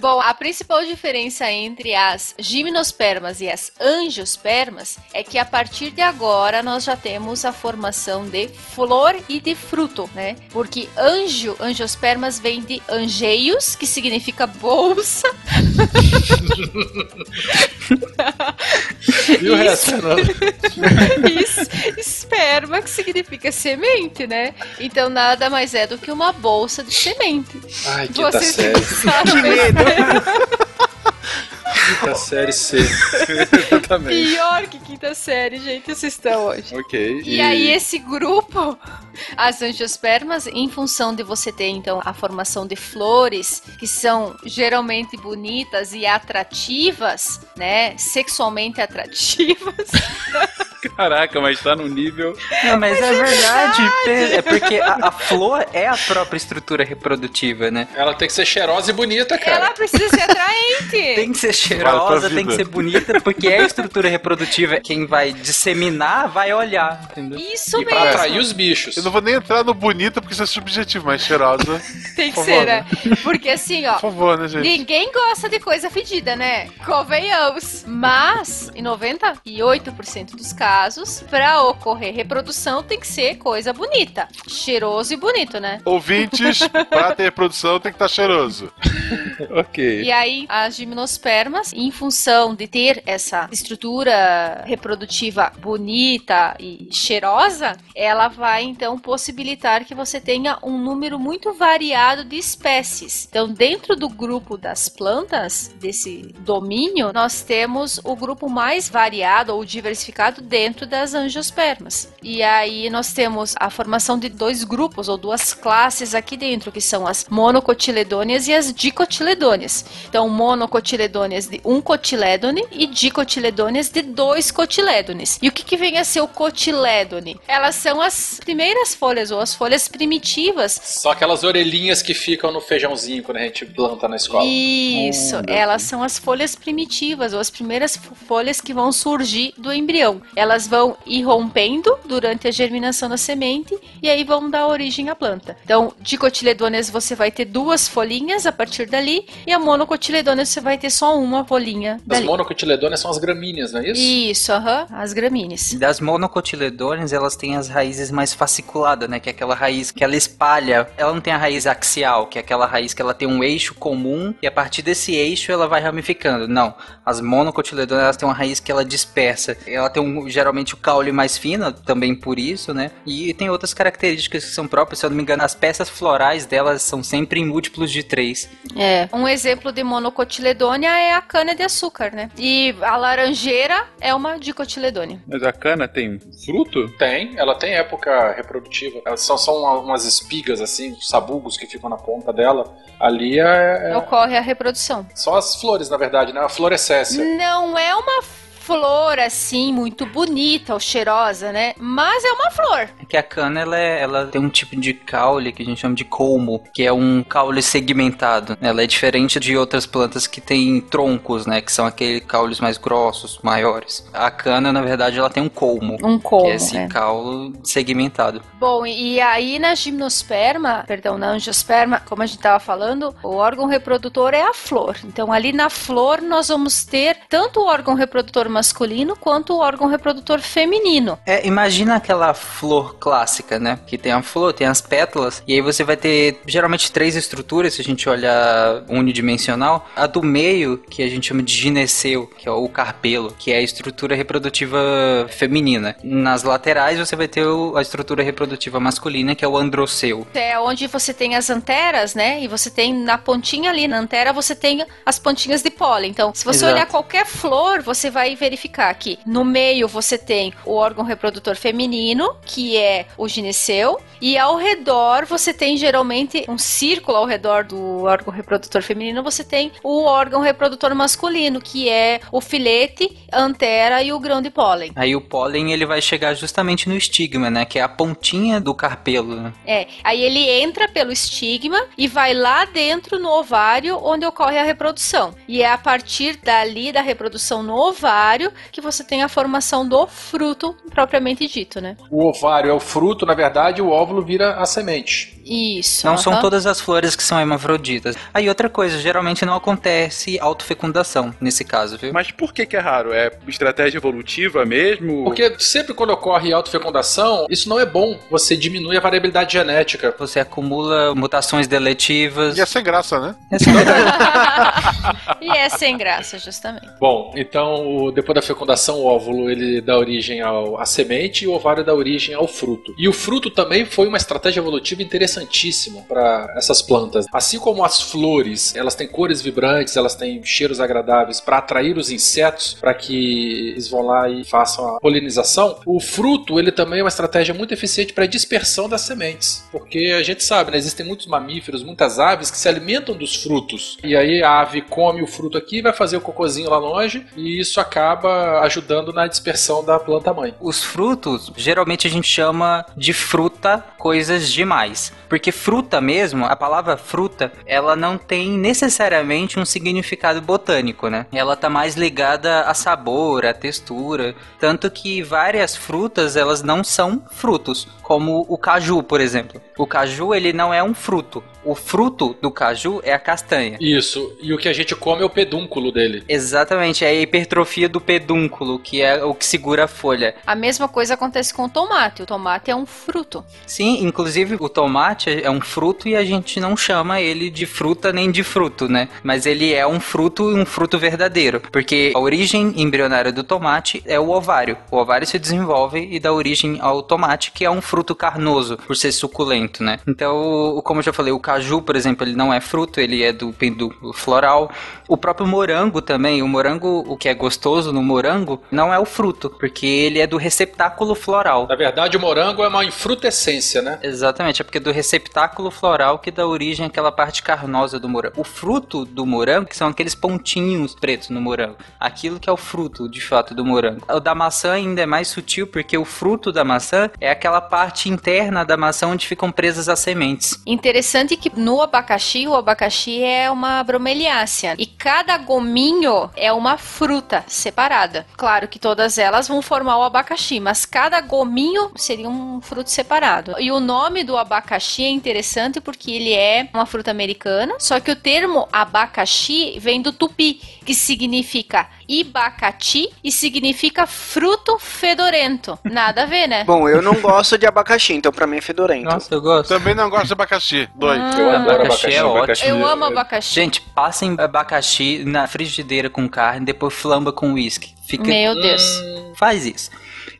Bom, a principal diferença entre as gimnospermas e as angiospermas é que a partir de agora nós já temos a formação de flor e de fruto, né? Porque anjo, angiospermas vem de angeios, que significa bolsa, E o resto, Esperma, que significa semente, né? Então nada mais é do que uma bolsa de semente. Ai, quinta Vocês série. sabem, Quinta série C. Exatamente. Pior que quinta série, gente, vocês estão hoje. Ok. E aí esse grupo, as angiospermas, em função de você ter então a formação de flores que são geralmente bonitas e atrativas, né, sexualmente atrativas. Caraca, mas tá num nível. Não, mas, é verdade. pe- É porque a, a flor é a própria estrutura reprodutiva, né? Ela tem que ser cheirosa e bonita, cara. Ela precisa ser atraente. Tem que ser pra cheirosa, tem que ser bonita, porque é a estrutura reprodutiva. Quem vai disseminar vai olhar, entendeu? Isso E pra mesmo. atrair os bichos. Eu não vou nem entrar no bonita porque isso é subjetivo, mas cheirosa. Tem que ser, né? Porque assim, ó, Por favor, né, gente? Ninguém gosta de coisa fedida, né? Convenhamos. Mas, em 98% dos casos, pra ocorrer reprodução tem que ser coisa bonita. Cheiroso e bonito, né? Ouvintes, pra ter reprodução tem que estar cheiroso. Ok. E aí, as gimnospermas, em função de ter essa estrutura reprodutiva bonita e cheirosa, ela vai então possibilitar que você tenha um número muito variado de espécies. Então, dentro do grupo das plantas, desse domínio, nós temos o grupo mais variado ou diversificado dentro das angiospermas. E aí nós temos a formação de dois grupos ou duas classes aqui dentro, que são as monocotiledôneas e as dicotiledôneas. Então, monocotiledôneas cotiledôneas de um cotilédone e dicotiledôneas de dois cotilédones. E o que, que vem a ser o cotilédone? Elas são as primeiras folhas ou as folhas primitivas. Só aquelas orelhinhas que ficam no feijãozinho quando a gente planta na escola. Isso, Hum, elas são as folhas primitivas ou as primeiras folhas que vão surgir do embrião. Elas vão ir rompendo durante a germinação da semente e aí vão dar origem à planta. Então, dicotiledôneas você vai ter duas folhinhas a partir dali e a monocotiledôneas você vai ter só uma folhinha As dali. monocotiledôneas são as gramíneas, não é isso? Isso, aham, as gramíneas. Das monocotiledôneas, elas têm as raízes mais fasciculadas, né? Que é aquela raiz que ela espalha. Ela não tem a raiz axial, que é aquela raiz que ela tem um eixo comum e a partir desse eixo ela vai ramificando. Não. As monocotiledôneas elas têm uma raiz que ela dispersa. Ela tem um, geralmente o caule mais fino, também por isso, né? E tem outras características que são próprias. Se eu não me engano, as peças florais delas são sempre em múltiplos de três. É. Um exemplo de monocotiledônia é a cana de açúcar, né? E a laranjeira é uma dicotiledônia. Mas a cana tem fruto? Tem, ela tem época reprodutiva. Elas são, são uma- umas espigas, assim, os sabugos que ficam na ponta dela. Ali é, é- Ocorre a reprodução. são as flores, na verdade, né? A florescência. Não é uma flor assim muito bonita ou cheirosa, né? Mas é uma flor. É que a cana ela, é- ela tem um tipo de caule que a gente chama de colmo, que é um caule segmentado. Ela é diferente de outras plantas que têm troncos, né? Que são aqueles caules mais grossos, maiores. A cana, na verdade, ela tem um colmo. Um colmo, Que é esse é. caule segmentado. Bom, e aí na gimnosperma, perdão, na angiosperma, como a gente estava falando, o órgão reprodutor é a flor. Então ali na flor nós vamos ter tanto o órgão reprodutor masculino quanto o órgão reprodutor feminino. É, imagina aquela flor clássica, né? Que tem a flor, tem as pétalas, e aí você vai ter geralmente três estruturas, se a gente olhar unidimensional. A do meio, que a gente chama de gineceu, que é o carpelo, que é a estrutura reprodutiva feminina. Nas laterais você vai ter a estrutura reprodutiva masculina, que é o androceu. É onde você tem as anteras, né? E você tem na pontinha ali, na antera, você tem as pontinhas de pólen. Então, se você Exato. olhar qualquer flor, você vai verificar que no meio você tem o órgão reprodutor feminino, que é o gineceu, e ao redor você tem geralmente um círculo ao redor do órgão reprodutor feminino, você tem o órgão reprodutor masculino, que é o filete, a antera e o grão de pólen. Aí o pólen ele vai chegar justamente no estigma, né? Que é a pontinha do carpelo. Né? É, aí ele entra pelo estigma e vai lá dentro no ovário onde ocorre a reprodução. E é a partir dali da reprodução no ovário que você tem a formação do fruto propriamente dito, né? O ovário é o fruto, na verdade, o óvulo vira a semente. Isso. Não são aham. todas as flores que são hermafroditas. Aí outra coisa, geralmente não acontece autofecundação nesse caso, viu? Mas por que que é raro? É estratégia evolutiva mesmo? Porque sempre quando ocorre autofecundação, isso não é bom. Você diminui a variabilidade genética. Você acumula mutações deletivas. E é sem graça, né? É verdade. E é sem graça, justamente. Bom, então o- depois da fecundação, o óvulo ele dá origem ao, à semente e o ovário dá origem ao fruto. E o fruto também foi uma estratégia evolutiva interessantíssima para essas plantas. Assim como as flores, elas têm cores vibrantes, elas têm cheiros agradáveis para atrair os insetos, para que eles vão lá e façam a polinização. O fruto ele também é uma estratégia muito eficiente para a dispersão das sementes, porque a gente sabe, né, existem muitos mamíferos, muitas aves que se alimentam dos frutos. E aí a ave come o fruto aqui, vai fazer o cocôzinho lá longe, e isso acaba ajudando na dispersão da planta mãe. Os frutos, geralmente a gente chama de fruta coisas demais. Porque fruta mesmo, a palavra fruta, ela não tem necessariamente um significado botânico, né? Ela tá mais ligada a sabor, a textura. Tanto que várias frutas, elas não são frutos. Como o caju, por exemplo. O caju, ele não é um fruto. O fruto do caju é a castanha. Isso, e o que a gente come é o pedúnculo dele. Exatamente, é a hipertrofia do pedúnculo, que é o que segura a folha. A mesma coisa acontece com o tomate. O tomate é um fruto. Sim, inclusive o tomate é um fruto e a gente não chama ele de fruta nem de fruto, né? Mas ele é um fruto e um fruto verdadeiro, porque a origem embrionária do tomate é o ovário. O ovário se desenvolve e dá origem ao tomate, que é um fruto carnoso, por ser suculento, né? Então, como eu já falei, o caju, por exemplo, ele não é fruto, ele é do pedúnculo floral. O próprio morango também, o morango, o que é gostoso no morango, não é o fruto, porque ele é do receptáculo floral. Na verdade, o morango é uma infrutescência, né? Exatamente, é porque é do receptáculo floral que dá origem àquela parte carnosa do morango. O fruto do morango, que são aqueles pontinhos pretos no morango. Aquilo que é o fruto, de fato, do morango. O da maçã ainda é mais sutil, porque o fruto da maçã é aquela parte interna da maçã onde ficam presas as sementes. Interessante que no abacaxi, o abacaxi é uma bromeliácea. E cada gominho é uma fruta separada. Claro que todas elas vão formar o abacaxi, mas cada gominho seria um fruto separado. E o nome do abacaxi é interessante porque ele é uma fruta americana, só que o termo abacaxi vem do tupi, que significa ibacati e significa fruto fedorento. Nada a ver, né? Bom, eu não gosto de abacaxi, então pra mim é fedorento. Nossa, eu gosto. Também não gosto de abacaxi. Dois. Ah. Eu adoro Abacaxi abacaxi. é abacaxi. Eu amo abacaxi. Gente, passem abacaxi na frigideira com carne, depois flamba com uísque. Fica... Meu Deus. Faz isso.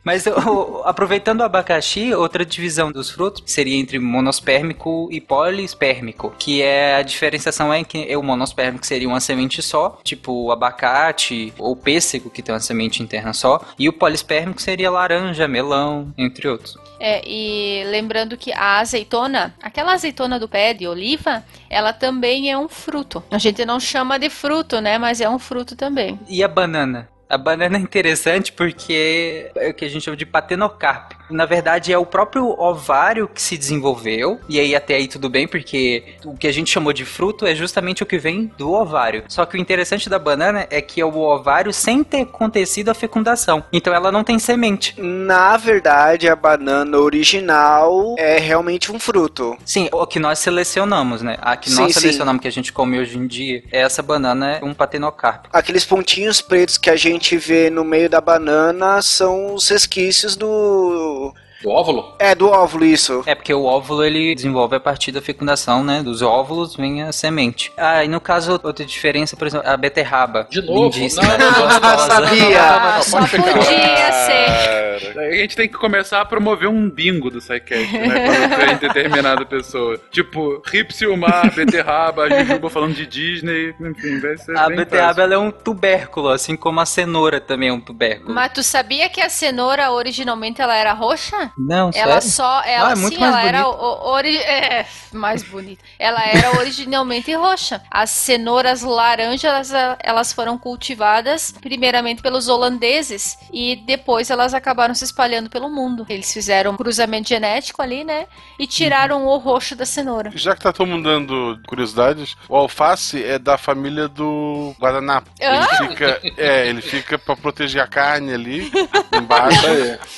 Mas o- aproveitando o abacaxi, outra divisão dos frutos seria entre monospérmico e polispérmico, que é a diferenciação é que o monospérmico seria uma semente só, tipo o abacate ou pêssego que tem uma semente interna só, e o polispérmico seria laranja, melão, entre outros. É, e lembrando que a azeitona, aquela azeitona do pé de oliva, ela também é um fruto. A gente não chama de fruto, né? Mas é um fruto também. E a banana? A banana é interessante porque é o que a gente chama de patenocarpio. Na verdade, é o próprio ovário que se desenvolveu, e aí até aí tudo bem, porque o que a gente chamou de fruto é justamente o que vem do ovário. Só que o interessante da banana é que é o ovário sem ter acontecido a fecundação. Então ela não tem semente. Na verdade, a banana original é realmente um fruto. Sim, o que nós selecionamos, né? A que Sim, nós sim. selecionamos que a gente come hoje em dia, essa banana é um patenocarpio. Aqueles pontinhos pretos que a gente vê no meio da banana são os resquícios do. Do óvulo? É, do óvulo, isso. É porque o óvulo ele desenvolve a partir da fecundação, né? Dos óvulos vem a semente. Ah, e no caso, outra diferença, por exemplo, a beterraba. De novo? Lindíssima, Não, não, não, gostosa. sabia. Ah, só podia ser. A gente tem que começar a promover um bingo do SciCast, né? Tem determinada pessoa. Tipo, Ripsilmar, Beterraba, a Jujuba falando de Disney, enfim, vai ser A bem beterraba ela é um tubérculo, assim como a cenoura também é um tubérculo. Mas tu sabia que a cenoura originalmente ela era roxa? Não, Ela sério? só, ela Ah, é muito sim, mais ela era bonito. o- ori- é, mais bonita. Ela era originalmente roxa. As cenouras laranjas, elas, elas foram cultivadas primeiramente pelos holandeses e depois elas acabaram se espalhando pelo mundo. Eles fizeram um cruzamento genético ali, né? E tiraram o roxo da cenoura. Já que tá todo mundo dando curiosidades, o alface é da família do guardanapo. Ah? Ele fica, é, ele fica pra proteger a carne ali embaixo.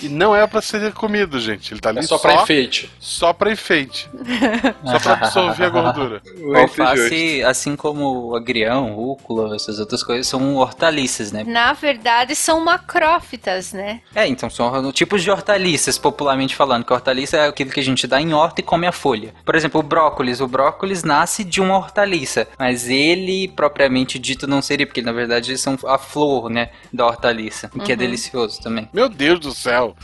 e não é pra ser comido, gente. Ele tá ali É só pra enfeite. Só pra enfeite. só pra absorver a gordura. O alface, assim como o agrião, rúcula, essas outras coisas, são hortaliças, né? Na verdade, são macrófitas, né? É, então são tipos de hortaliças, popularmente falando, que a hortaliça é aquilo que a gente dá em horta e come a folha. Por exemplo, o brócolis. O brócolis nasce de uma hortaliça, mas ele, propriamente dito, não seria, porque na verdade eles são a flor, né, da hortaliça, o que é Uhum. delicioso também. Meu Deus do céu.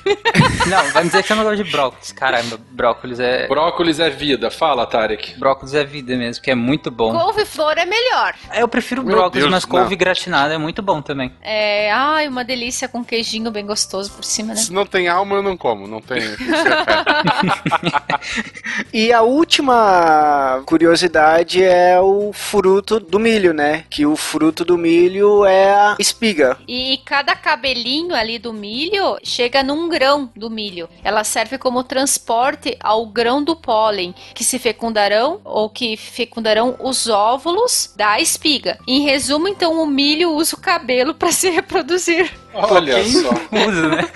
Não, vai me dizer que você não gosta de brócolis. Caramba, brócolis é... Brócolis é vida. Fala, Tarek. Brócolis é vida mesmo, que é muito bom. Couve-flor é melhor. Eu prefiro Meu brócolis, Deus, mas couve não. gratinada é muito bom também. É, ai, uma delícia com queijinho bem gostoso por cima, né? Se não tem alma, eu não como. Não tem. E a última curiosidade é o fruto do milho, né? Que o fruto do milho é a espiga. E cada cabelinho ali do milho chega num grão do milho. Ela serve como transporte ao grão do pólen, que se fecundarão ou que fecundarão os óvulos da espiga. Em resumo, então, o milho usa o cabelo para se reproduzir. Olha Quem só. usa, né?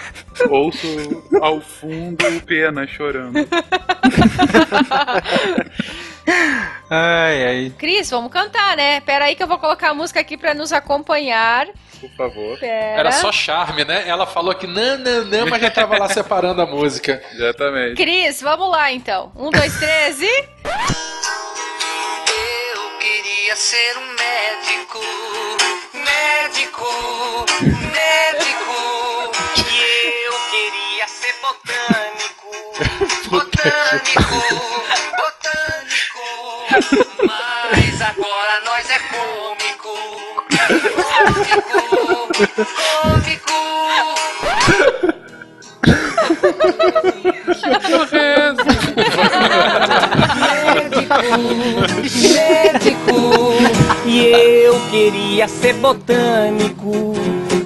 Ouço ao fundo o Pena chorando. Ai, ai. Cris, vamos cantar, né? Pera aí que eu vou colocar a música aqui para nos acompanhar. Por favor. Pera. Era só charme, né? Ela falou que não, não, não, mas já tava lá separando a música. Exatamente. Cris, vamos lá então. Um, dois, três e. Eu queria ser um médico, médico, médico. E eu queria ser botânico, botânico, mas agora nós é cômico. Cômico. Cômico. Médico. E eu queria ser botânico.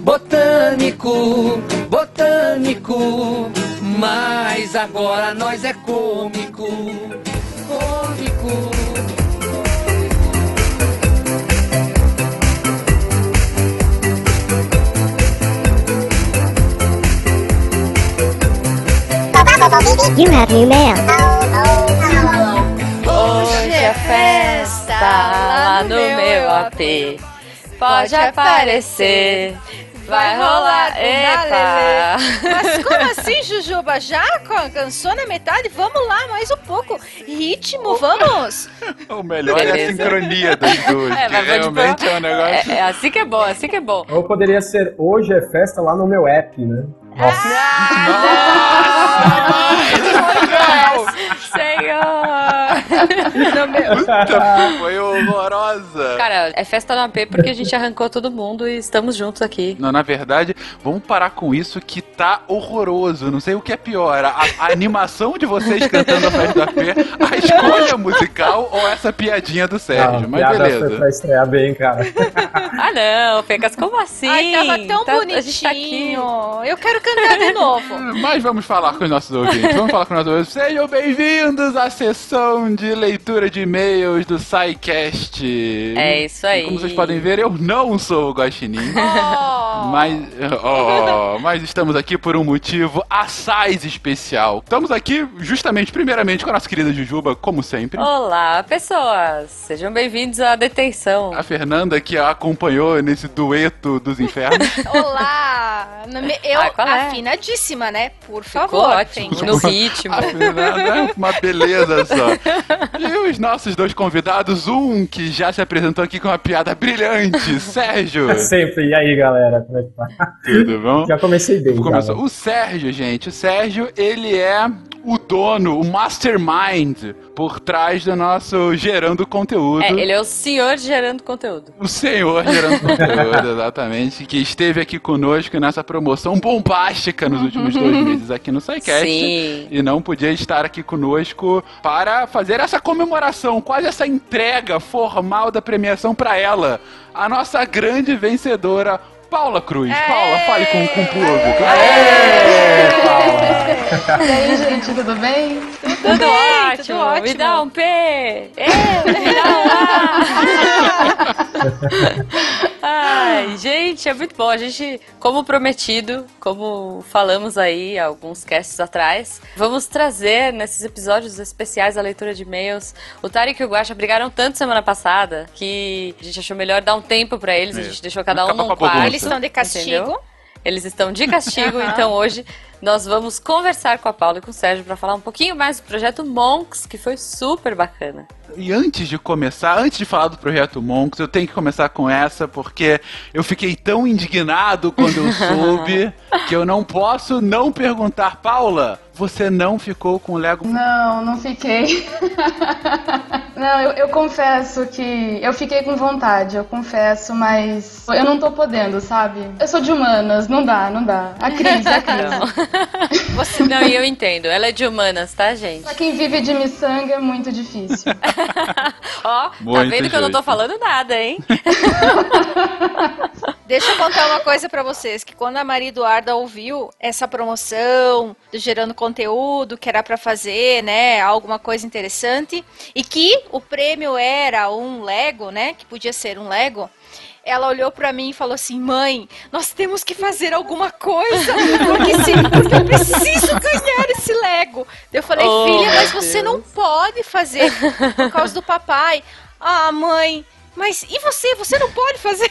Botânico. Botânico. Mas agora nós é cômico. Cômico. You have new mail. Hoje é festa lá no meu AP. Pode aparecer. Vai rolar. Epa! Mas como assim, Jujuba? Já canção na metade? Vamos lá, mais um pouco. Ritmo, vamos! O melhor é a Beleza. sincronia duas. É, mas vou te realmente é um negócio. É, é assim que é bom, assim que é bom. Ou poderia ser hoje é festa lá no meu app, né? Nossa. Senhor! No Puta, foi horrorosa. Cara, é festa no AP porque a gente arrancou todo mundo e estamos juntos aqui. Não, na verdade, vamos parar com isso que tá horroroso. Não sei o que é pior. A, a animação de vocês cantando a festa do AP, a escolha musical ou essa piadinha do Sérgio. Ah, Mas piada beleza. Foi pra estrear bem, cara. Ah, não, Pecas, como assim? Ai, tava tão Tá- A gente tá aqui. bonitinho. Eu quero cantar de novo. Mas vamos falar com os nossos ouvintes. Vamos falar com os nossos ouvintes. Sejam bem-vindos à sessão de leitura de e-mails do SciCast. É isso aí. Como vocês podem ver, eu não sou o Guaxinim. Mas, oh, mas estamos aqui por um motivo assaz especial. Estamos aqui justamente, primeiramente, com a nossa querida Jujuba, como sempre. Olá, pessoas! Sejam bem-vindos à detenção. A Fernanda, que a acompanhou nesse dueto dos infernos. Olá! Eu, Ah, é? afinadíssima, né? Por Ficou favor. ótimo, gente. no ritmo. A Fernanda é uma beleza só. E os nossos dois convidados, um que já se apresentou aqui com uma piada brilhante, Sérgio. Sempre. E aí, galera? Como é que tá? Tudo bom? Já comecei bem. Começou. O Sérgio, gente, o Sérgio, ele é o dono, o mastermind por trás do nosso gerando conteúdo. É, ele é o senhor gerando conteúdo. O senhor gerando conteúdo, exatamente, que esteve aqui conosco nessa promoção bombástica nos últimos dois meses aqui no SciCast. Sim. E não podia estar aqui conosco para fazer essa comemoração, quase essa entrega formal da premiação para ela, a nossa grande vencedora, Paula Cruz. Paula, fale com, com o público. E aí, gente, tudo bem? Tudo, ótimo. Me dá um P! É, me dá um A! Ai, gente, é muito bom. A gente, como prometido, como falamos aí alguns casts atrás, vamos trazer nesses episódios especiais a leitura de e-mails. O Tarek e o Guaxa brigaram tanto semana passada que a gente achou melhor dar um tempo pra eles. A gente Isso. deixou cada um num quarto. Eles estão de castigo. entendeu? Eles estão de castigo, então hoje nós vamos conversar com a Paula e com o Sérgio para falar um pouquinho mais do projeto Monks, que foi super bacana. E antes de começar, antes de falar do projeto Monks, eu tenho que começar com essa porque eu fiquei tão indignado quando eu soube que eu não posso não perguntar, Paula, você não ficou com o Lego? Não, não fiquei. não, eu, eu confesso que eu fiquei com vontade, eu confesso, mas eu não tô podendo, sabe? Eu sou de humanas, não dá, não dá. A crise, a crise. Você... Não, e eu entendo. Ela é de humanas, tá, gente? Pra quem vive de miçanga é muito difícil. Ó, tá Muito vendo que eu não tô falando nada, hein? Deixa eu contar uma coisa pra vocês, que quando a Maria Eduarda ouviu essa promoção do Gerando Conteúdo, que era pra fazer, né, alguma coisa interessante, e que o prêmio era um Lego, né, que podia ser um Lego, ela olhou pra mim e falou assim: "Mãe, nós temos que fazer alguma coisa, porque, se, porque eu preciso ganhar esse Lego". Eu falei: Oh, "Filha, mas você não pode fazer por causa do papai". Ah, mãe, mas e você? Você não pode fazer?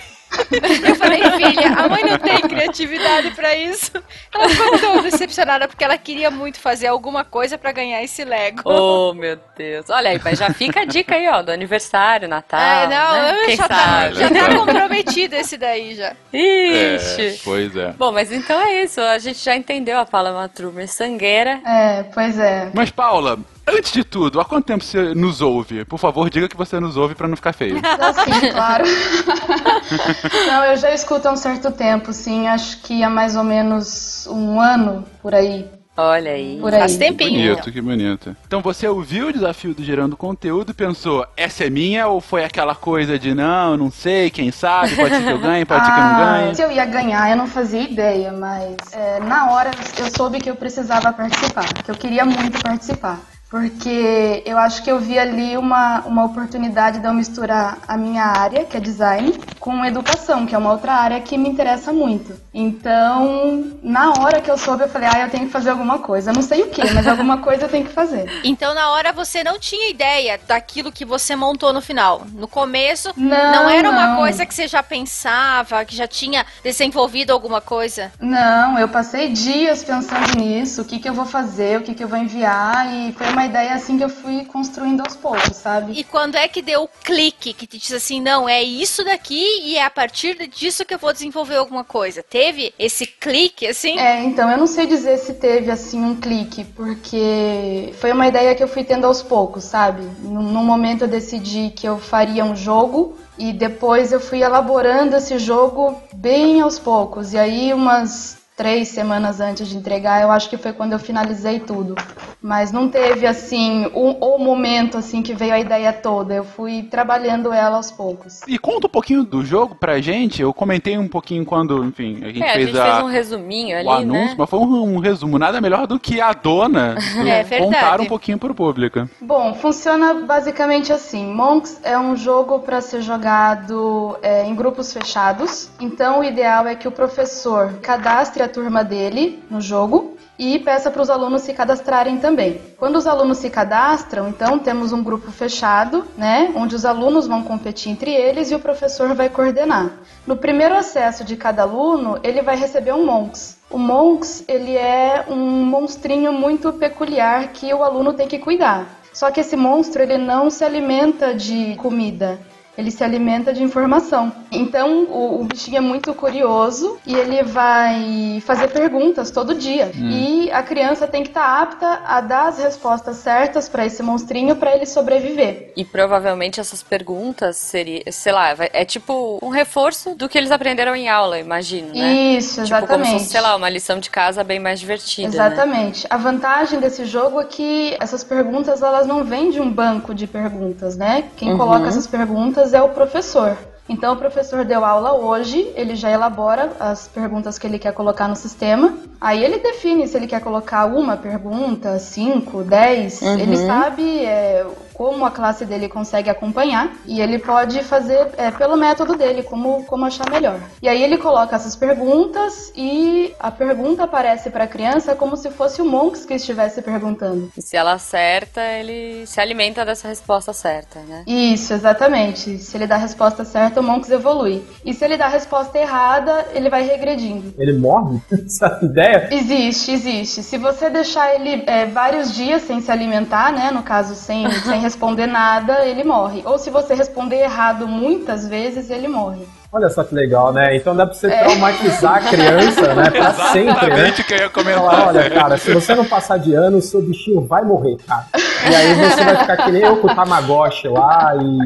Eu falei, filha, a mãe não tem criatividade pra isso. Ela ficou tão decepcionada porque ela queria muito fazer alguma coisa pra ganhar esse Lego. Oh, meu Deus. Olha aí, mas já fica a dica aí, ó, do aniversário, Natal. É, não, né? Quem já, tá, sabe? já tá comprometido esse daí já. Ixi. É, pois é. Bom, mas então é isso. A gente já entendeu a Paula Matrumer sangueira. É, pois é. Mas, Paula, Antes de tudo, há quanto tempo você nos ouve? Por favor, diga que você nos ouve pra não ficar feio. Sim, claro. Não, eu já escuto há um certo tempo, sim. Acho que há mais ou menos um ano por aí. Olha aí. Por aí. Faz Que tempinho. bonito, que bonito. Então você ouviu o desafio do Gerando Conteúdo e pensou, essa é minha ou foi aquela coisa de não, não sei, quem sabe, pode ser que eu ganhe, pode ser que eu não Ah, ganhe? Se eu ia ganhar, eu não fazia ideia, mas é, na hora eu soube que eu precisava participar, que eu queria muito participar. Porque eu acho que eu vi ali uma, uma oportunidade de eu misturar a minha área, que é design, com educação, que é uma outra área que me interessa muito. Então, na hora que eu soube, eu falei, ah, eu tenho que fazer alguma coisa. Eu não sei o que, mas alguma coisa eu tenho que fazer. Então, na hora, você não tinha ideia daquilo que você montou no final. No começo, Não, era uma não. coisa que você já pensava, que já tinha desenvolvido alguma coisa? Não, eu passei dias pensando nisso, o que, que eu vou fazer, o que, que eu vou enviar, e foi uma ideia assim que eu fui construindo aos poucos, sabe? E quando é que deu o clique que te disse assim, não, é isso daqui e é a partir disso que eu vou desenvolver alguma coisa? Teve esse clique, assim? É, então, eu não sei dizer se teve, assim, um clique, porque foi uma ideia que eu fui tendo aos poucos, sabe? Num momento eu decidi que eu faria um jogo e depois eu fui elaborando esse jogo bem aos poucos. E aí, umas três semanas antes de entregar, eu acho que foi quando eu finalizei tudo. Mas não teve, assim, o, o momento, assim, que veio a ideia toda. Eu fui trabalhando ela aos poucos. E conta um pouquinho do jogo pra gente. Eu comentei um pouquinho quando, enfim, a gente É, a fez gente fez um resuminho ali, o anúncio, né? mas foi um, um resumo. Nada melhor do que a dona do- É contar um pouquinho pro público. Bom, funciona basicamente assim. Monks é um jogo para ser jogado é, em grupos fechados. Então, o ideal é que o professor cadastre a turma dele no jogo e peça para os alunos se cadastrarem também. Quando os alunos se cadastram, então temos um grupo fechado, né, onde os alunos vão competir entre eles e o professor vai coordenar. No primeiro acesso de cada aluno, ele vai receber um Monks. O Monks, ele é um monstrinho muito peculiar que o aluno tem que cuidar. Só que esse monstro, ele não se alimenta de comida. Ele se alimenta de informação. Então, o, o bichinho é muito curioso e ele vai fazer perguntas todo dia. Hum. E a criança tem que estar apta a dar as respostas certas para esse monstrinho para ele sobreviver. E provavelmente essas perguntas seria, sei lá, é tipo um reforço do que eles aprenderam em aula, imagino, né? Isso, Tipo como se exatamente. fosse, sei lá, uma lição de casa bem mais divertida, né? Exatamente. A vantagem desse jogo é que essas perguntas elas não vêm de um banco de perguntas, né? Quem Uhum. coloca essas perguntas é o professor. Então o professor deu aula hoje, ele já elabora as perguntas que ele quer colocar no sistema. Aí ele define se ele quer colocar uma pergunta, cinco, dez. Uhum. Ele sabe é, como a classe dele consegue acompanhar e ele pode fazer é, pelo método dele, como, como achar melhor. E aí ele coloca essas perguntas e a pergunta aparece para a criança como se fosse o Monks que estivesse perguntando. E se ela acerta, ele se alimenta dessa resposta certa, né? Isso, exatamente. Se ele dá a resposta certa, o Monks evolui. E se ele dá a resposta errada, ele vai regredindo. Ele morre? Essa ideia? Existe, existe. Se você deixar ele é, vários dias sem se alimentar, né? No caso, sem, sem responder nada, ele morre. Ou se você responder errado muitas vezes, ele morre. Olha só que legal, né? Então dá pra você É. traumatizar a criança, né? Pra sempre, né? Exatamente o que eu ia comentar. Falar, olha, cara, se você não passar de ano, o seu bichinho vai morrer, cara. E aí você vai ficar que nem eu com o Tamagotchi lá e...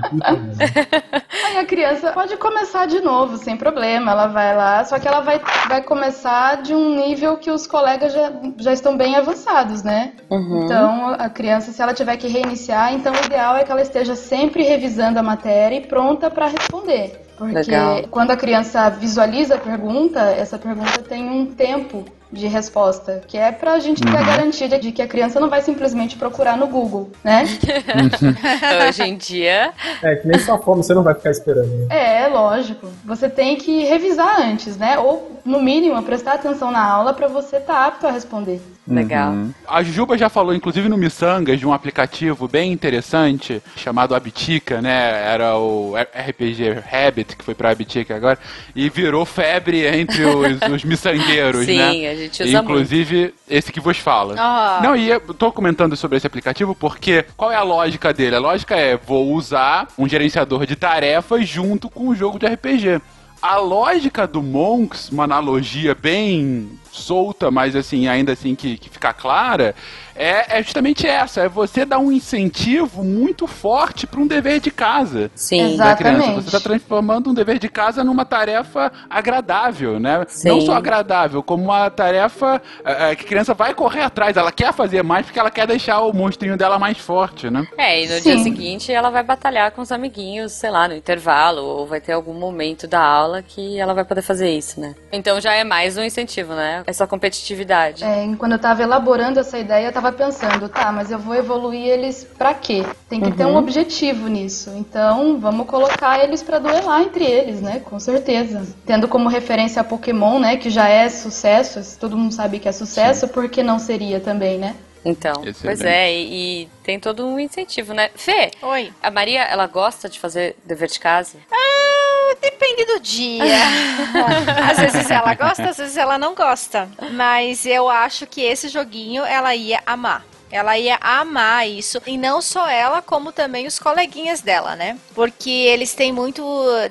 Aí a criança pode começar de novo, sem problema. Ela vai lá, só que ela vai, vai começar de um nível que os colegas já, já estão bem avançados, né? Uhum. Então, a criança, se ela tiver que reiniciar, então o ideal é que ela esteja sempre revisando a matéria e pronta para responder. Porque Legal. quando a criança visualiza a pergunta, essa pergunta tem um tempo de resposta, que é pra gente ter a Uhum. garantia de que a criança não vai simplesmente procurar no Google, né? Hoje em dia. É, que nem sua fome, você não vai ficar esperando. né? É, lógico. Você tem que revisar antes, né? Ou, no mínimo, prestar atenção na aula pra você estar apto a responder. Legal. Uhum. A Juba já falou, inclusive no Missangas, de um aplicativo bem interessante chamado Abitica, né? Era o RPG Habit, que foi pra Abitica agora, e virou febre entre os, os miçangueiros, Sim, né? a gente usa Inclusive, esse que vos fala. Ah. Não, e eu tô comentando sobre esse aplicativo porque qual é a lógica dele? A lógica é, vou usar um gerenciador de tarefas junto com o jogo de RPG. A lógica do Monks, uma analogia bem solta, mas assim, ainda assim que, que fica clara, é, é justamente essa, é você dar um incentivo muito forte para um dever de casa Sim. da criança. Exatamente. Você está transformando um dever de casa numa tarefa agradável, né? Sim. Não só agradável, como uma tarefa é, é, que a criança vai correr atrás, ela quer fazer mais porque ela quer deixar o monstrinho dela mais forte, né? É, e no Sim. dia seguinte ela vai batalhar com os amiguinhos, sei lá, no intervalo, ou vai ter algum momento da aula que ela vai poder fazer isso, né? Então já é mais um incentivo, né? Essa competitividade. É, quando eu tava elaborando essa ideia, eu tava pensando, tá, mas eu vou evoluir eles pra quê? Tem que ter um objetivo nisso. Então, vamos colocar eles pra duelar entre eles, né? Com certeza. Tendo como referência a Pokémon, né, que já é sucesso, todo mundo sabe que é sucesso, por que não seria também, né? Então, pois Excelente. é, e, e tem todo um incentivo, né? Fê, Oi. a Maria, ela gosta de fazer dever de casa? Ah, Depende do dia. às vezes ela gosta, às vezes ela não gosta. Mas eu acho que esse joguinho ela ia amar. Ela ia amar isso. E não só ela, como também os coleguinhas dela, né? Porque eles têm muito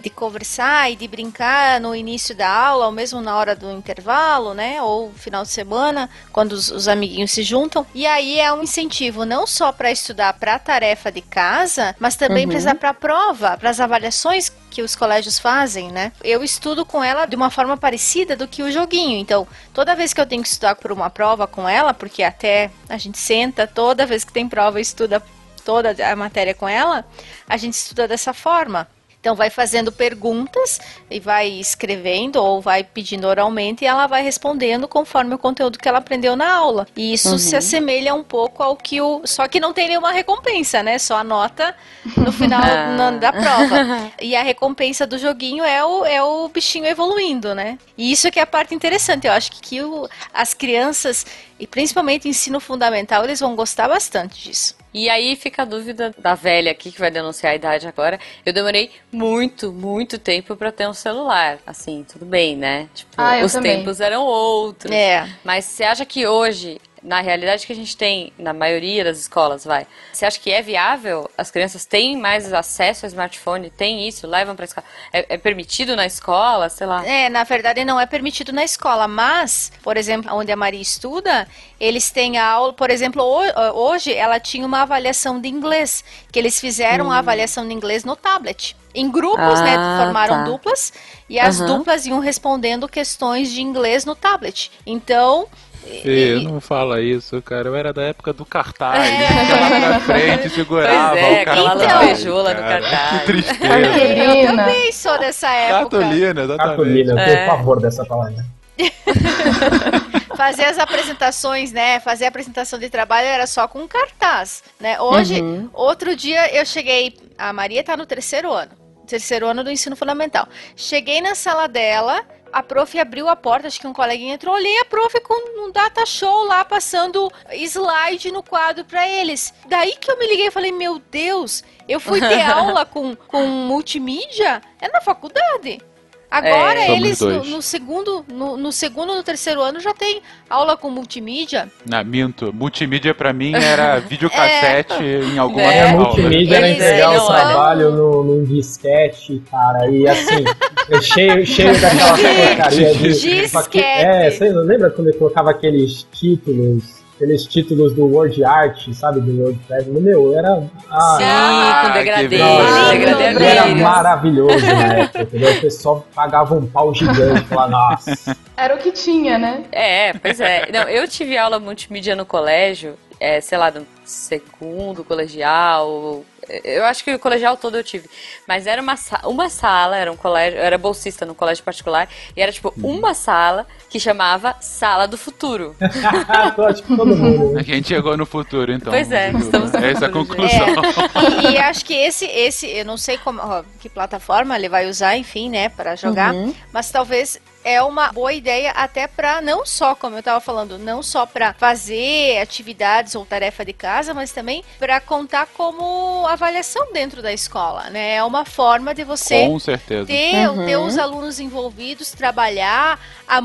de conversar e de brincar no início da aula, ou mesmo na hora do intervalo, né? Ou final de semana, quando os, os amiguinhos se juntam. E aí é um incentivo não só para estudar para a tarefa de casa, mas também Uhum. para a prova, para as avaliações que os colégios fazem, né? Eu estudo com ela de uma forma parecida do que o joguinho. Então, toda vez que eu tenho que estudar por uma prova com ela, porque até a gente senta, toda vez que tem prova, estuda toda a matéria com ela, a gente estuda dessa forma. Então vai fazendo perguntas e vai escrevendo ou vai pedindo oralmente e ela vai respondendo conforme o conteúdo que ela aprendeu na aula. E isso se Uhum. assemelha um pouco ao que o. Só que não tem nenhuma recompensa, né? Só a nota no final Ah. na- da prova. E a recompensa do joguinho é o, é o bichinho evoluindo, né? E isso que é a parte interessante. Eu acho que, que o- as crianças, e principalmente ensino fundamental, eles vão gostar bastante disso. E aí fica a dúvida da velha aqui, que vai denunciar a idade agora. Eu demorei muito, muito tempo pra ter um celular. Assim, tudo bem, né? Tipo, Ah, os também. tempos eram outros. É. Mas você acha que hoje, na realidade que a gente tem na maioria das escolas, vai, você acha que é viável? As crianças têm mais acesso ao smartphone? Tem isso? Levam pra escola? É, é permitido na escola? Sei lá. É, na verdade não é permitido na escola, mas, por exemplo, onde a Maria estuda, eles têm aula, por exemplo, ho- hoje ela tinha uma avaliação de inglês, que eles fizeram a avaliação de inglês no tablet. Em grupos, né, Ah, formaram tá. duplas, e as Aham. duplas iam respondendo questões de inglês no tablet. Então, Fê, e- não fala isso, cara. Eu era da época do cartaz. É. Ficava na frente, segurava Pois é, o cartaz. lantejola no cara. cartaz. Que tristeza. eu também sou dessa época. Cartolina, exatamente. Cartolina, eu É. pavor dessa palavra. fazer as apresentações, né? Fazer a apresentação de trabalho era só com cartaz, né? Hoje, Uhum. outro dia eu cheguei, a Maria tá no terceiro ano, terceiro ano do ensino fundamental. Cheguei na sala dela, a prof abriu a porta, acho que um coleguinha entrou, olhei a prof com um data show lá passando slide no quadro pra eles. Daí que eu me liguei e falei, meu Deus, eu fui ter aula com, com multimídia? É na faculdade. Agora É. Eles no, no segundo, no, no segundo, no terceiro ano já tem aula com multimídia. Não, minto. Multimídia pra mim era videocassete em alguma É, A aula. multimídia era entregar o trabalho no, num disquete, cara, e assim, é cheio, cheio daquela porcaria de. Disquete. É, você não lembra quando ele colocava aqueles títulos, aqueles títulos do Word Art, sabe, do WordPress? Meu, era. Ah, Sim, Ah, com degradê, Era, maravilhoso na época, entendeu? O pessoal pagava um pau gigante lá, nossa. Era o que tinha, né? É, pois é. Não, eu tive aula multimídia no colégio, é, sei lá, no segundo colegial. Eu acho que o colegial todo eu tive. Mas era uma, uma sala, era um colégio, eu era bolsista no colégio particular, e era tipo uma sala que chamava Sala do Futuro. Né? A gente chegou no futuro, então. Pois é, estamos no Essa é a futuro, conclusão. E, e acho que esse, esse, eu não sei como, ó, que plataforma ele vai usar, enfim, né, para jogar, Uhum. mas talvez é uma boa ideia até para não só, como eu tava falando, não só para fazer atividades ou tarefa de casa, mas também para contar como avaliação dentro da escola, né? É uma forma de você Com certeza. ter, Uhum. ter os alunos envolvidos, trabalhar a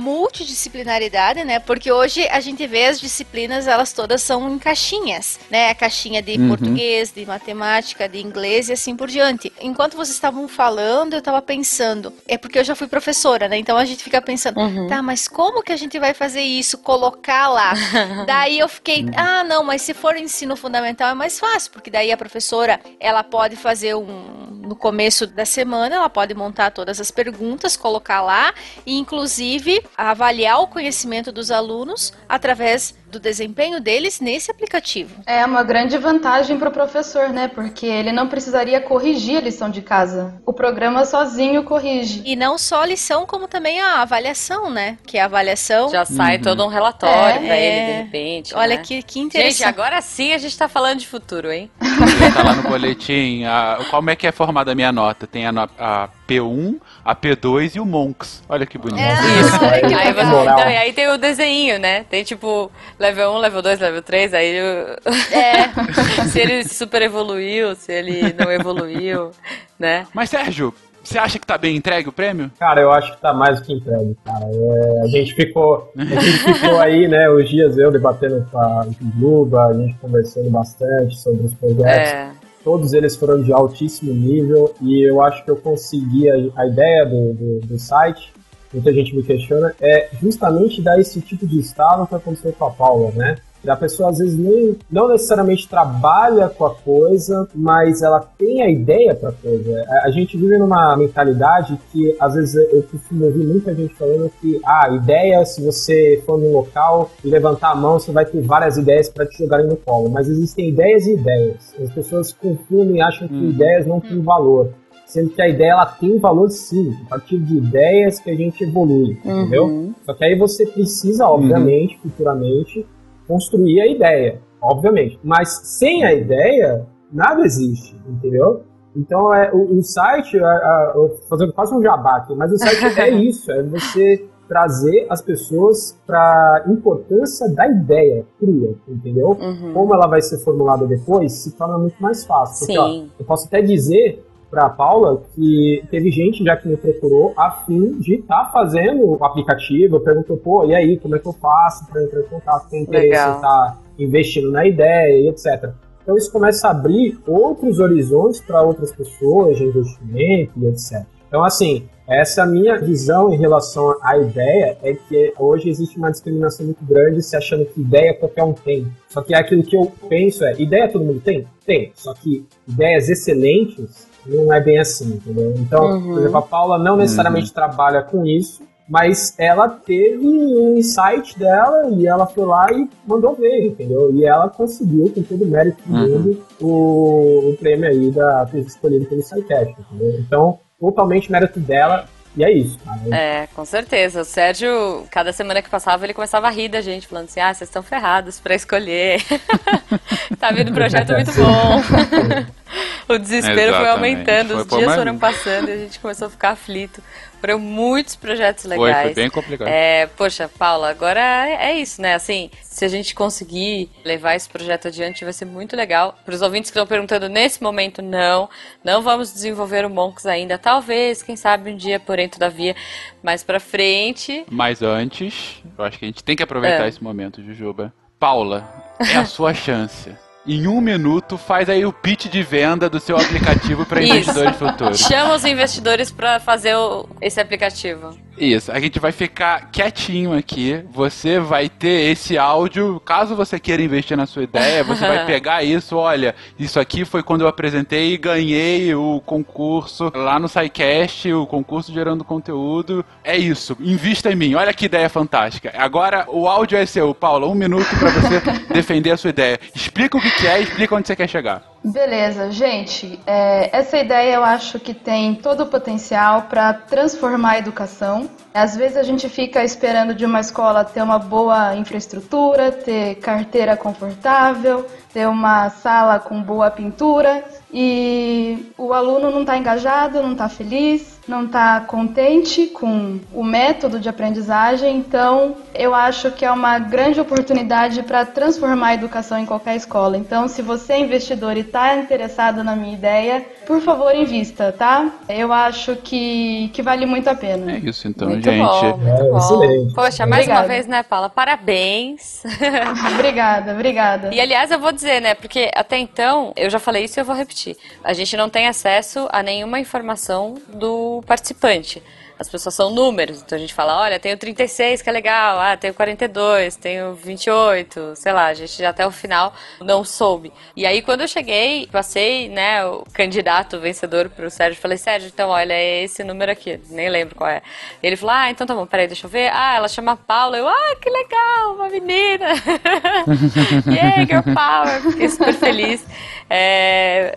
multidisciplinaridade, né? Porque hoje a gente vê as disciplinas, elas todas são em caixinhas, né? A caixinha de Uhum. português, de matemática, de inglês e assim por diante. Enquanto vocês estavam falando, eu estava pensando, é porque eu já fui professora, né? Então a gente fica fica pensando, tá, mas como que a gente vai fazer isso, colocar lá? daí eu fiquei, ah, não, mas se for ensino fundamental é mais fácil, porque daí a professora, ela pode fazer um no começo da semana, ela pode montar todas as perguntas, colocar lá e inclusive avaliar o conhecimento dos alunos através do desempenho deles nesse aplicativo. É uma grande vantagem para o professor, né? Porque ele não precisaria corrigir a lição de casa. O programa sozinho corrige. E não só a lição, como também a avaliação, né? Que a avaliação. Já sai todo um relatório é, pra ele, de repente. Olha né? que, que interessante. Gente, agora sim a gente tá falando de futuro, hein? Tá lá no boletim. A, como é que é formada a minha nota? Tem a, a P1, a P2 e o Monks. Olha que bonito. Isso. Aí, Aí, você- então, e aí tem o desenho, né? Tem tipo level 1, level 2, level 3, aí o- se ele super evoluiu, se ele não evoluiu, né? Mas Sérgio, você acha que tá bem entregue o prêmio? Cara, eu acho que tá mais do que entregue, cara. É, a gente ficou, a gente ficou aí, né, os dias eu debatendo com a Juba, a gente conversando bastante sobre os projetos. É. Todos eles foram de altíssimo nível e eu acho que eu consegui a, a ideia do, do, do site. Muita gente me questiona, é justamente dar esse tipo de estalo que aconteceu com a Paula, né? A pessoa às vezes nem, não necessariamente trabalha com a coisa, mas ela tem a ideia para a coisa. A, a gente vive numa mentalidade que às vezes eu costumo ouvir muita gente falando que ah, ideia, se você for num local e levantar a mão, você vai ter várias ideias para te jogarem no colo. Mas existem ideias e ideias. As pessoas confundem e acham que ideias não têm valor. Sendo que a ideia ela tem valor sim, a partir de ideias que a gente evolui, entendeu? Só que aí você precisa, obviamente, futuramente, construir a ideia, obviamente. Mas sem a ideia, nada existe, entendeu? Então, é, o, o site, a, a, eu fazendo quase um jabá aqui, mas o site é isso, é você trazer as pessoas para a importância da ideia crua, entendeu? Como ela vai ser formulada depois, se torna muito mais fácil. Porque, ó, eu posso até dizer para Paula que teve gente já que me procurou a fim de estar fazendo o aplicativo, perguntou, pô, e aí, como é que eu faço para entrar em contato, tem interesse em estar investindo na ideia e etc. Então isso começa a abrir outros horizontes para outras pessoas de investimento e etc. Então assim, essa é a minha visão em relação à ideia é que hoje existe uma discriminação muito grande se achando que ideia qualquer um tem. Só que é aquilo que eu penso é, ideia todo mundo tem? Tem. Só que ideias excelentes não é bem assim, entendeu? Então, Uhum. por exemplo, a Paula não necessariamente trabalha com isso, mas ela teve um insight dela e ela foi lá e mandou ver, entendeu? E ela conseguiu, com todo o mérito do Uhum. mundo, o, o prêmio aí da escolhido pelo SciCast, entendeu? Então, totalmente mérito dela, e é isso, cara. É, com certeza. O Sérgio, cada semana que passava, ele começava a rir da gente, falando assim: ah, vocês estão ferrados pra escolher. tá vindo um projeto muito bom. o desespero foi Exatamente. aumentando, Foi os por dias mais- foram passando e a gente começou a ficar aflito. Foram muitos projetos Foi, legais. foi bem complicado. É, poxa, Paula, agora é é isso, né? Assim, se a gente conseguir levar esse projeto adiante, vai ser muito legal. Para os ouvintes que estão perguntando nesse momento, não, não vamos desenvolver o Monks ainda. Talvez, quem sabe um dia, porém, todavia, mais pra frente. Mas antes, eu acho que a gente tem que aproveitar É. esse momento, Jujuba. Paula, é a sua chance. Em um minuto, faz aí o pitch de venda do seu aplicativo para investidores futuros. Chama os investidores para fazer o- esse aplicativo. Isso, a gente vai ficar quietinho aqui. Você vai ter esse áudio. Caso você queira investir na sua ideia, você vai pegar isso. Olha, isso aqui foi quando eu apresentei e ganhei o concurso lá no SciCast, o concurso gerando conteúdo. É isso, invista em mim. Olha que ideia fantástica. Agora o áudio é seu, Paula. Um minuto para você defender a sua ideia. Explica o que é explica onde você quer chegar. Beleza, gente. é, essa ideia eu acho que tem todo o potencial para transformar a educação. Às vezes a gente fica esperando de uma escola ter uma boa infraestrutura, ter carteira confortável, ter uma sala com boa pintura e o aluno não está engajado, não está feliz, não está contente com o método de aprendizagem. Então, eu acho que é uma grande oportunidade para transformar a educação em qualquer escola. Então, se você é investidor e está interessado na minha ideia, por favor, invista, tá? Eu acho que, que vale muito a pena. É isso então, Muito gente. bom, muito bom. excelente. Poxa, mais uma Obrigada. vez, né, Paula? Parabéns. obrigada, obrigada. E aliás, eu vou dizer, né, porque até então, eu já falei isso e eu vou repetir. A gente não tem acesso a nenhuma informação do participante. As pessoas são números. Então a gente fala, olha, tenho 36, que é legal, ah, tenho 42, tenho 28, sei lá, a gente já até o final não soube. E aí quando eu cheguei, passei, né, o candidato vencedor pro Sérgio, falei, Sérgio, então olha, é esse número aqui, nem lembro qual é. Ele falou, ah, então tá bom, peraí, deixa eu ver. Ah, ela chama Paula. Eu, ah, que legal, uma menina. yeah, girl power. Fiquei super feliz. É,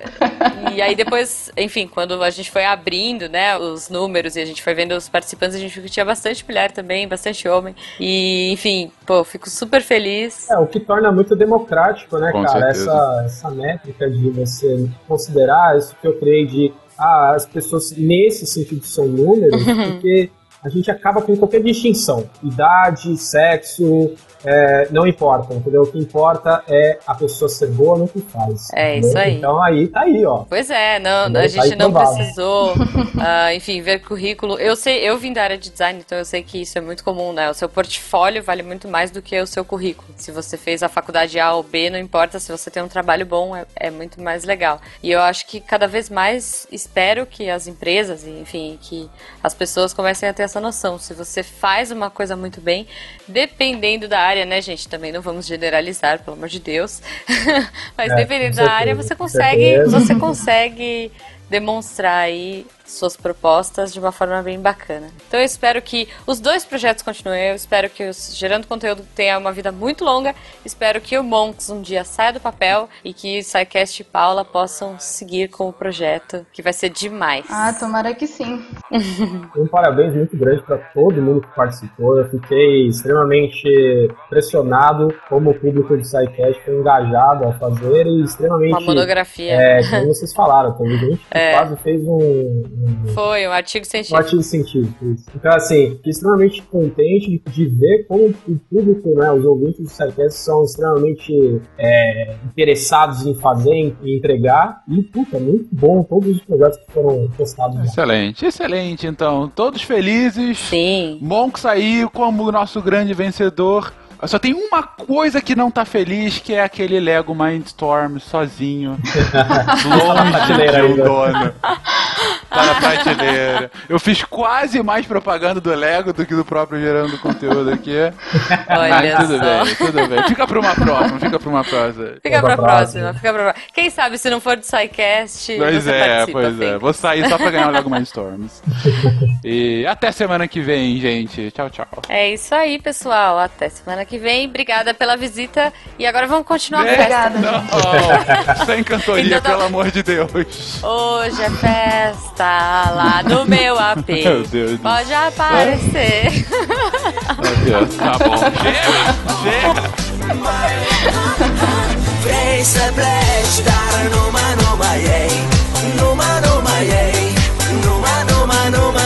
e aí depois, enfim, quando a gente foi abrindo, né, os números e a gente foi vendo os participantes, a gente viu que tinha bastante mulher também, bastante homem. E, enfim, pô, fico super feliz. É, o que torna muito democrático, né, Com cara? certeza. Essa, essa métrica de você considerar isso que eu criei de ah, as pessoas nesse sentido são números, porque a gente acaba com qualquer distinção. Idade, sexo, é, não importa, entendeu? O que importa é a pessoa ser boa no que faz. É, entendeu? isso aí. Então aí tá aí, ó. Pois é, não, Entendeu? a Tá gente aí não provado. precisou, ah, enfim, ver currículo. Eu sei, eu vim da área de design, então eu sei que isso é muito comum, né? O seu portfólio vale muito mais do que o seu currículo. Se você fez a faculdade A ou B, não importa, se você tem um trabalho bom, é, é muito mais legal. E eu acho que cada vez mais espero que as empresas, enfim, que as pessoas comecem a ter essa noção. Se você faz uma coisa muito bem, dependendo da área, né, gente? Também não vamos generalizar, pelo amor de Deus. Mas É, dependendo da área, você consegue, você consegue demonstrar aí suas propostas de uma forma bem bacana. Então eu espero que os dois projetos continuem, eu espero que o Gerando Conteúdo tenha uma vida muito longa, espero que o Monks um dia saia do papel e que SciCast e Paula possam seguir com o projeto, que vai ser demais. Ah, tomara que sim. Um parabéns muito grande para todo mundo que participou. Eu fiquei extremamente impressionado como o público do SciCast foi engajado a fazer e extremamente. Uma monografia. É, como vocês falaram, teve gente que É. quase fez um, um, Foi um artigo um científico. artigo científico. isso. Então, assim, fiquei extremamente contente de ver como o público, né, os ouvintes do SciCast são extremamente é, interessados em fazer, em em entregar. E, puta, muito bom todos os projetos que foram postados. lá. Excelente, excelente. Então, todos felizes. Sim. Monk saiu como o nosso grande vencedor. Só tem uma coisa que não tá feliz, que é aquele Lego Mindstorm sozinho. longe um ainda. dono. Tá na prateleira. Eu fiz quase mais propaganda do Lego do que do próprio gerando conteúdo aqui. Olha Mas tudo só. bem, tudo bem. Fica pra uma próxima, fica pra uma próxima. Fica pra próxima, fica pra próxima. Quem sabe se não for do SciCast, Pois você é, pois é. Vou sair só pra ganhar o Lego Mindstorms. E até semana que vem, gente. Tchau, tchau. É isso aí, pessoal. Até semana que vem. Obrigada pela visita. E agora vamos continuar a Né? festa. Não, sem cantoria, Então tá- pelo amor de Deus. Hoje é festa lá no meu AP. Meu Deus Pode aparecer. Meu Deus, tá bom. Chega, chega. Dar ei Numai, numai ei Numai, numai, numai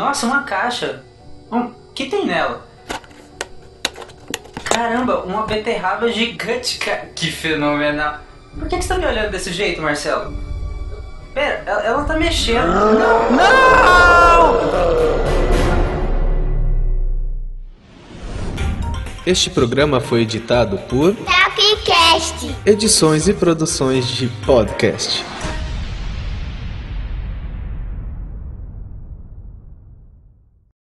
Nossa, uma caixa. O que tem nela? Caramba, uma beterraba gigante. ca- Que fenomenal. Por que, que você tá me olhando desse jeito, Marcelo? Pera, ela, ela tá mexendo. Não! Este programa foi editado por Tapcast. Edições e Produções de Podcast.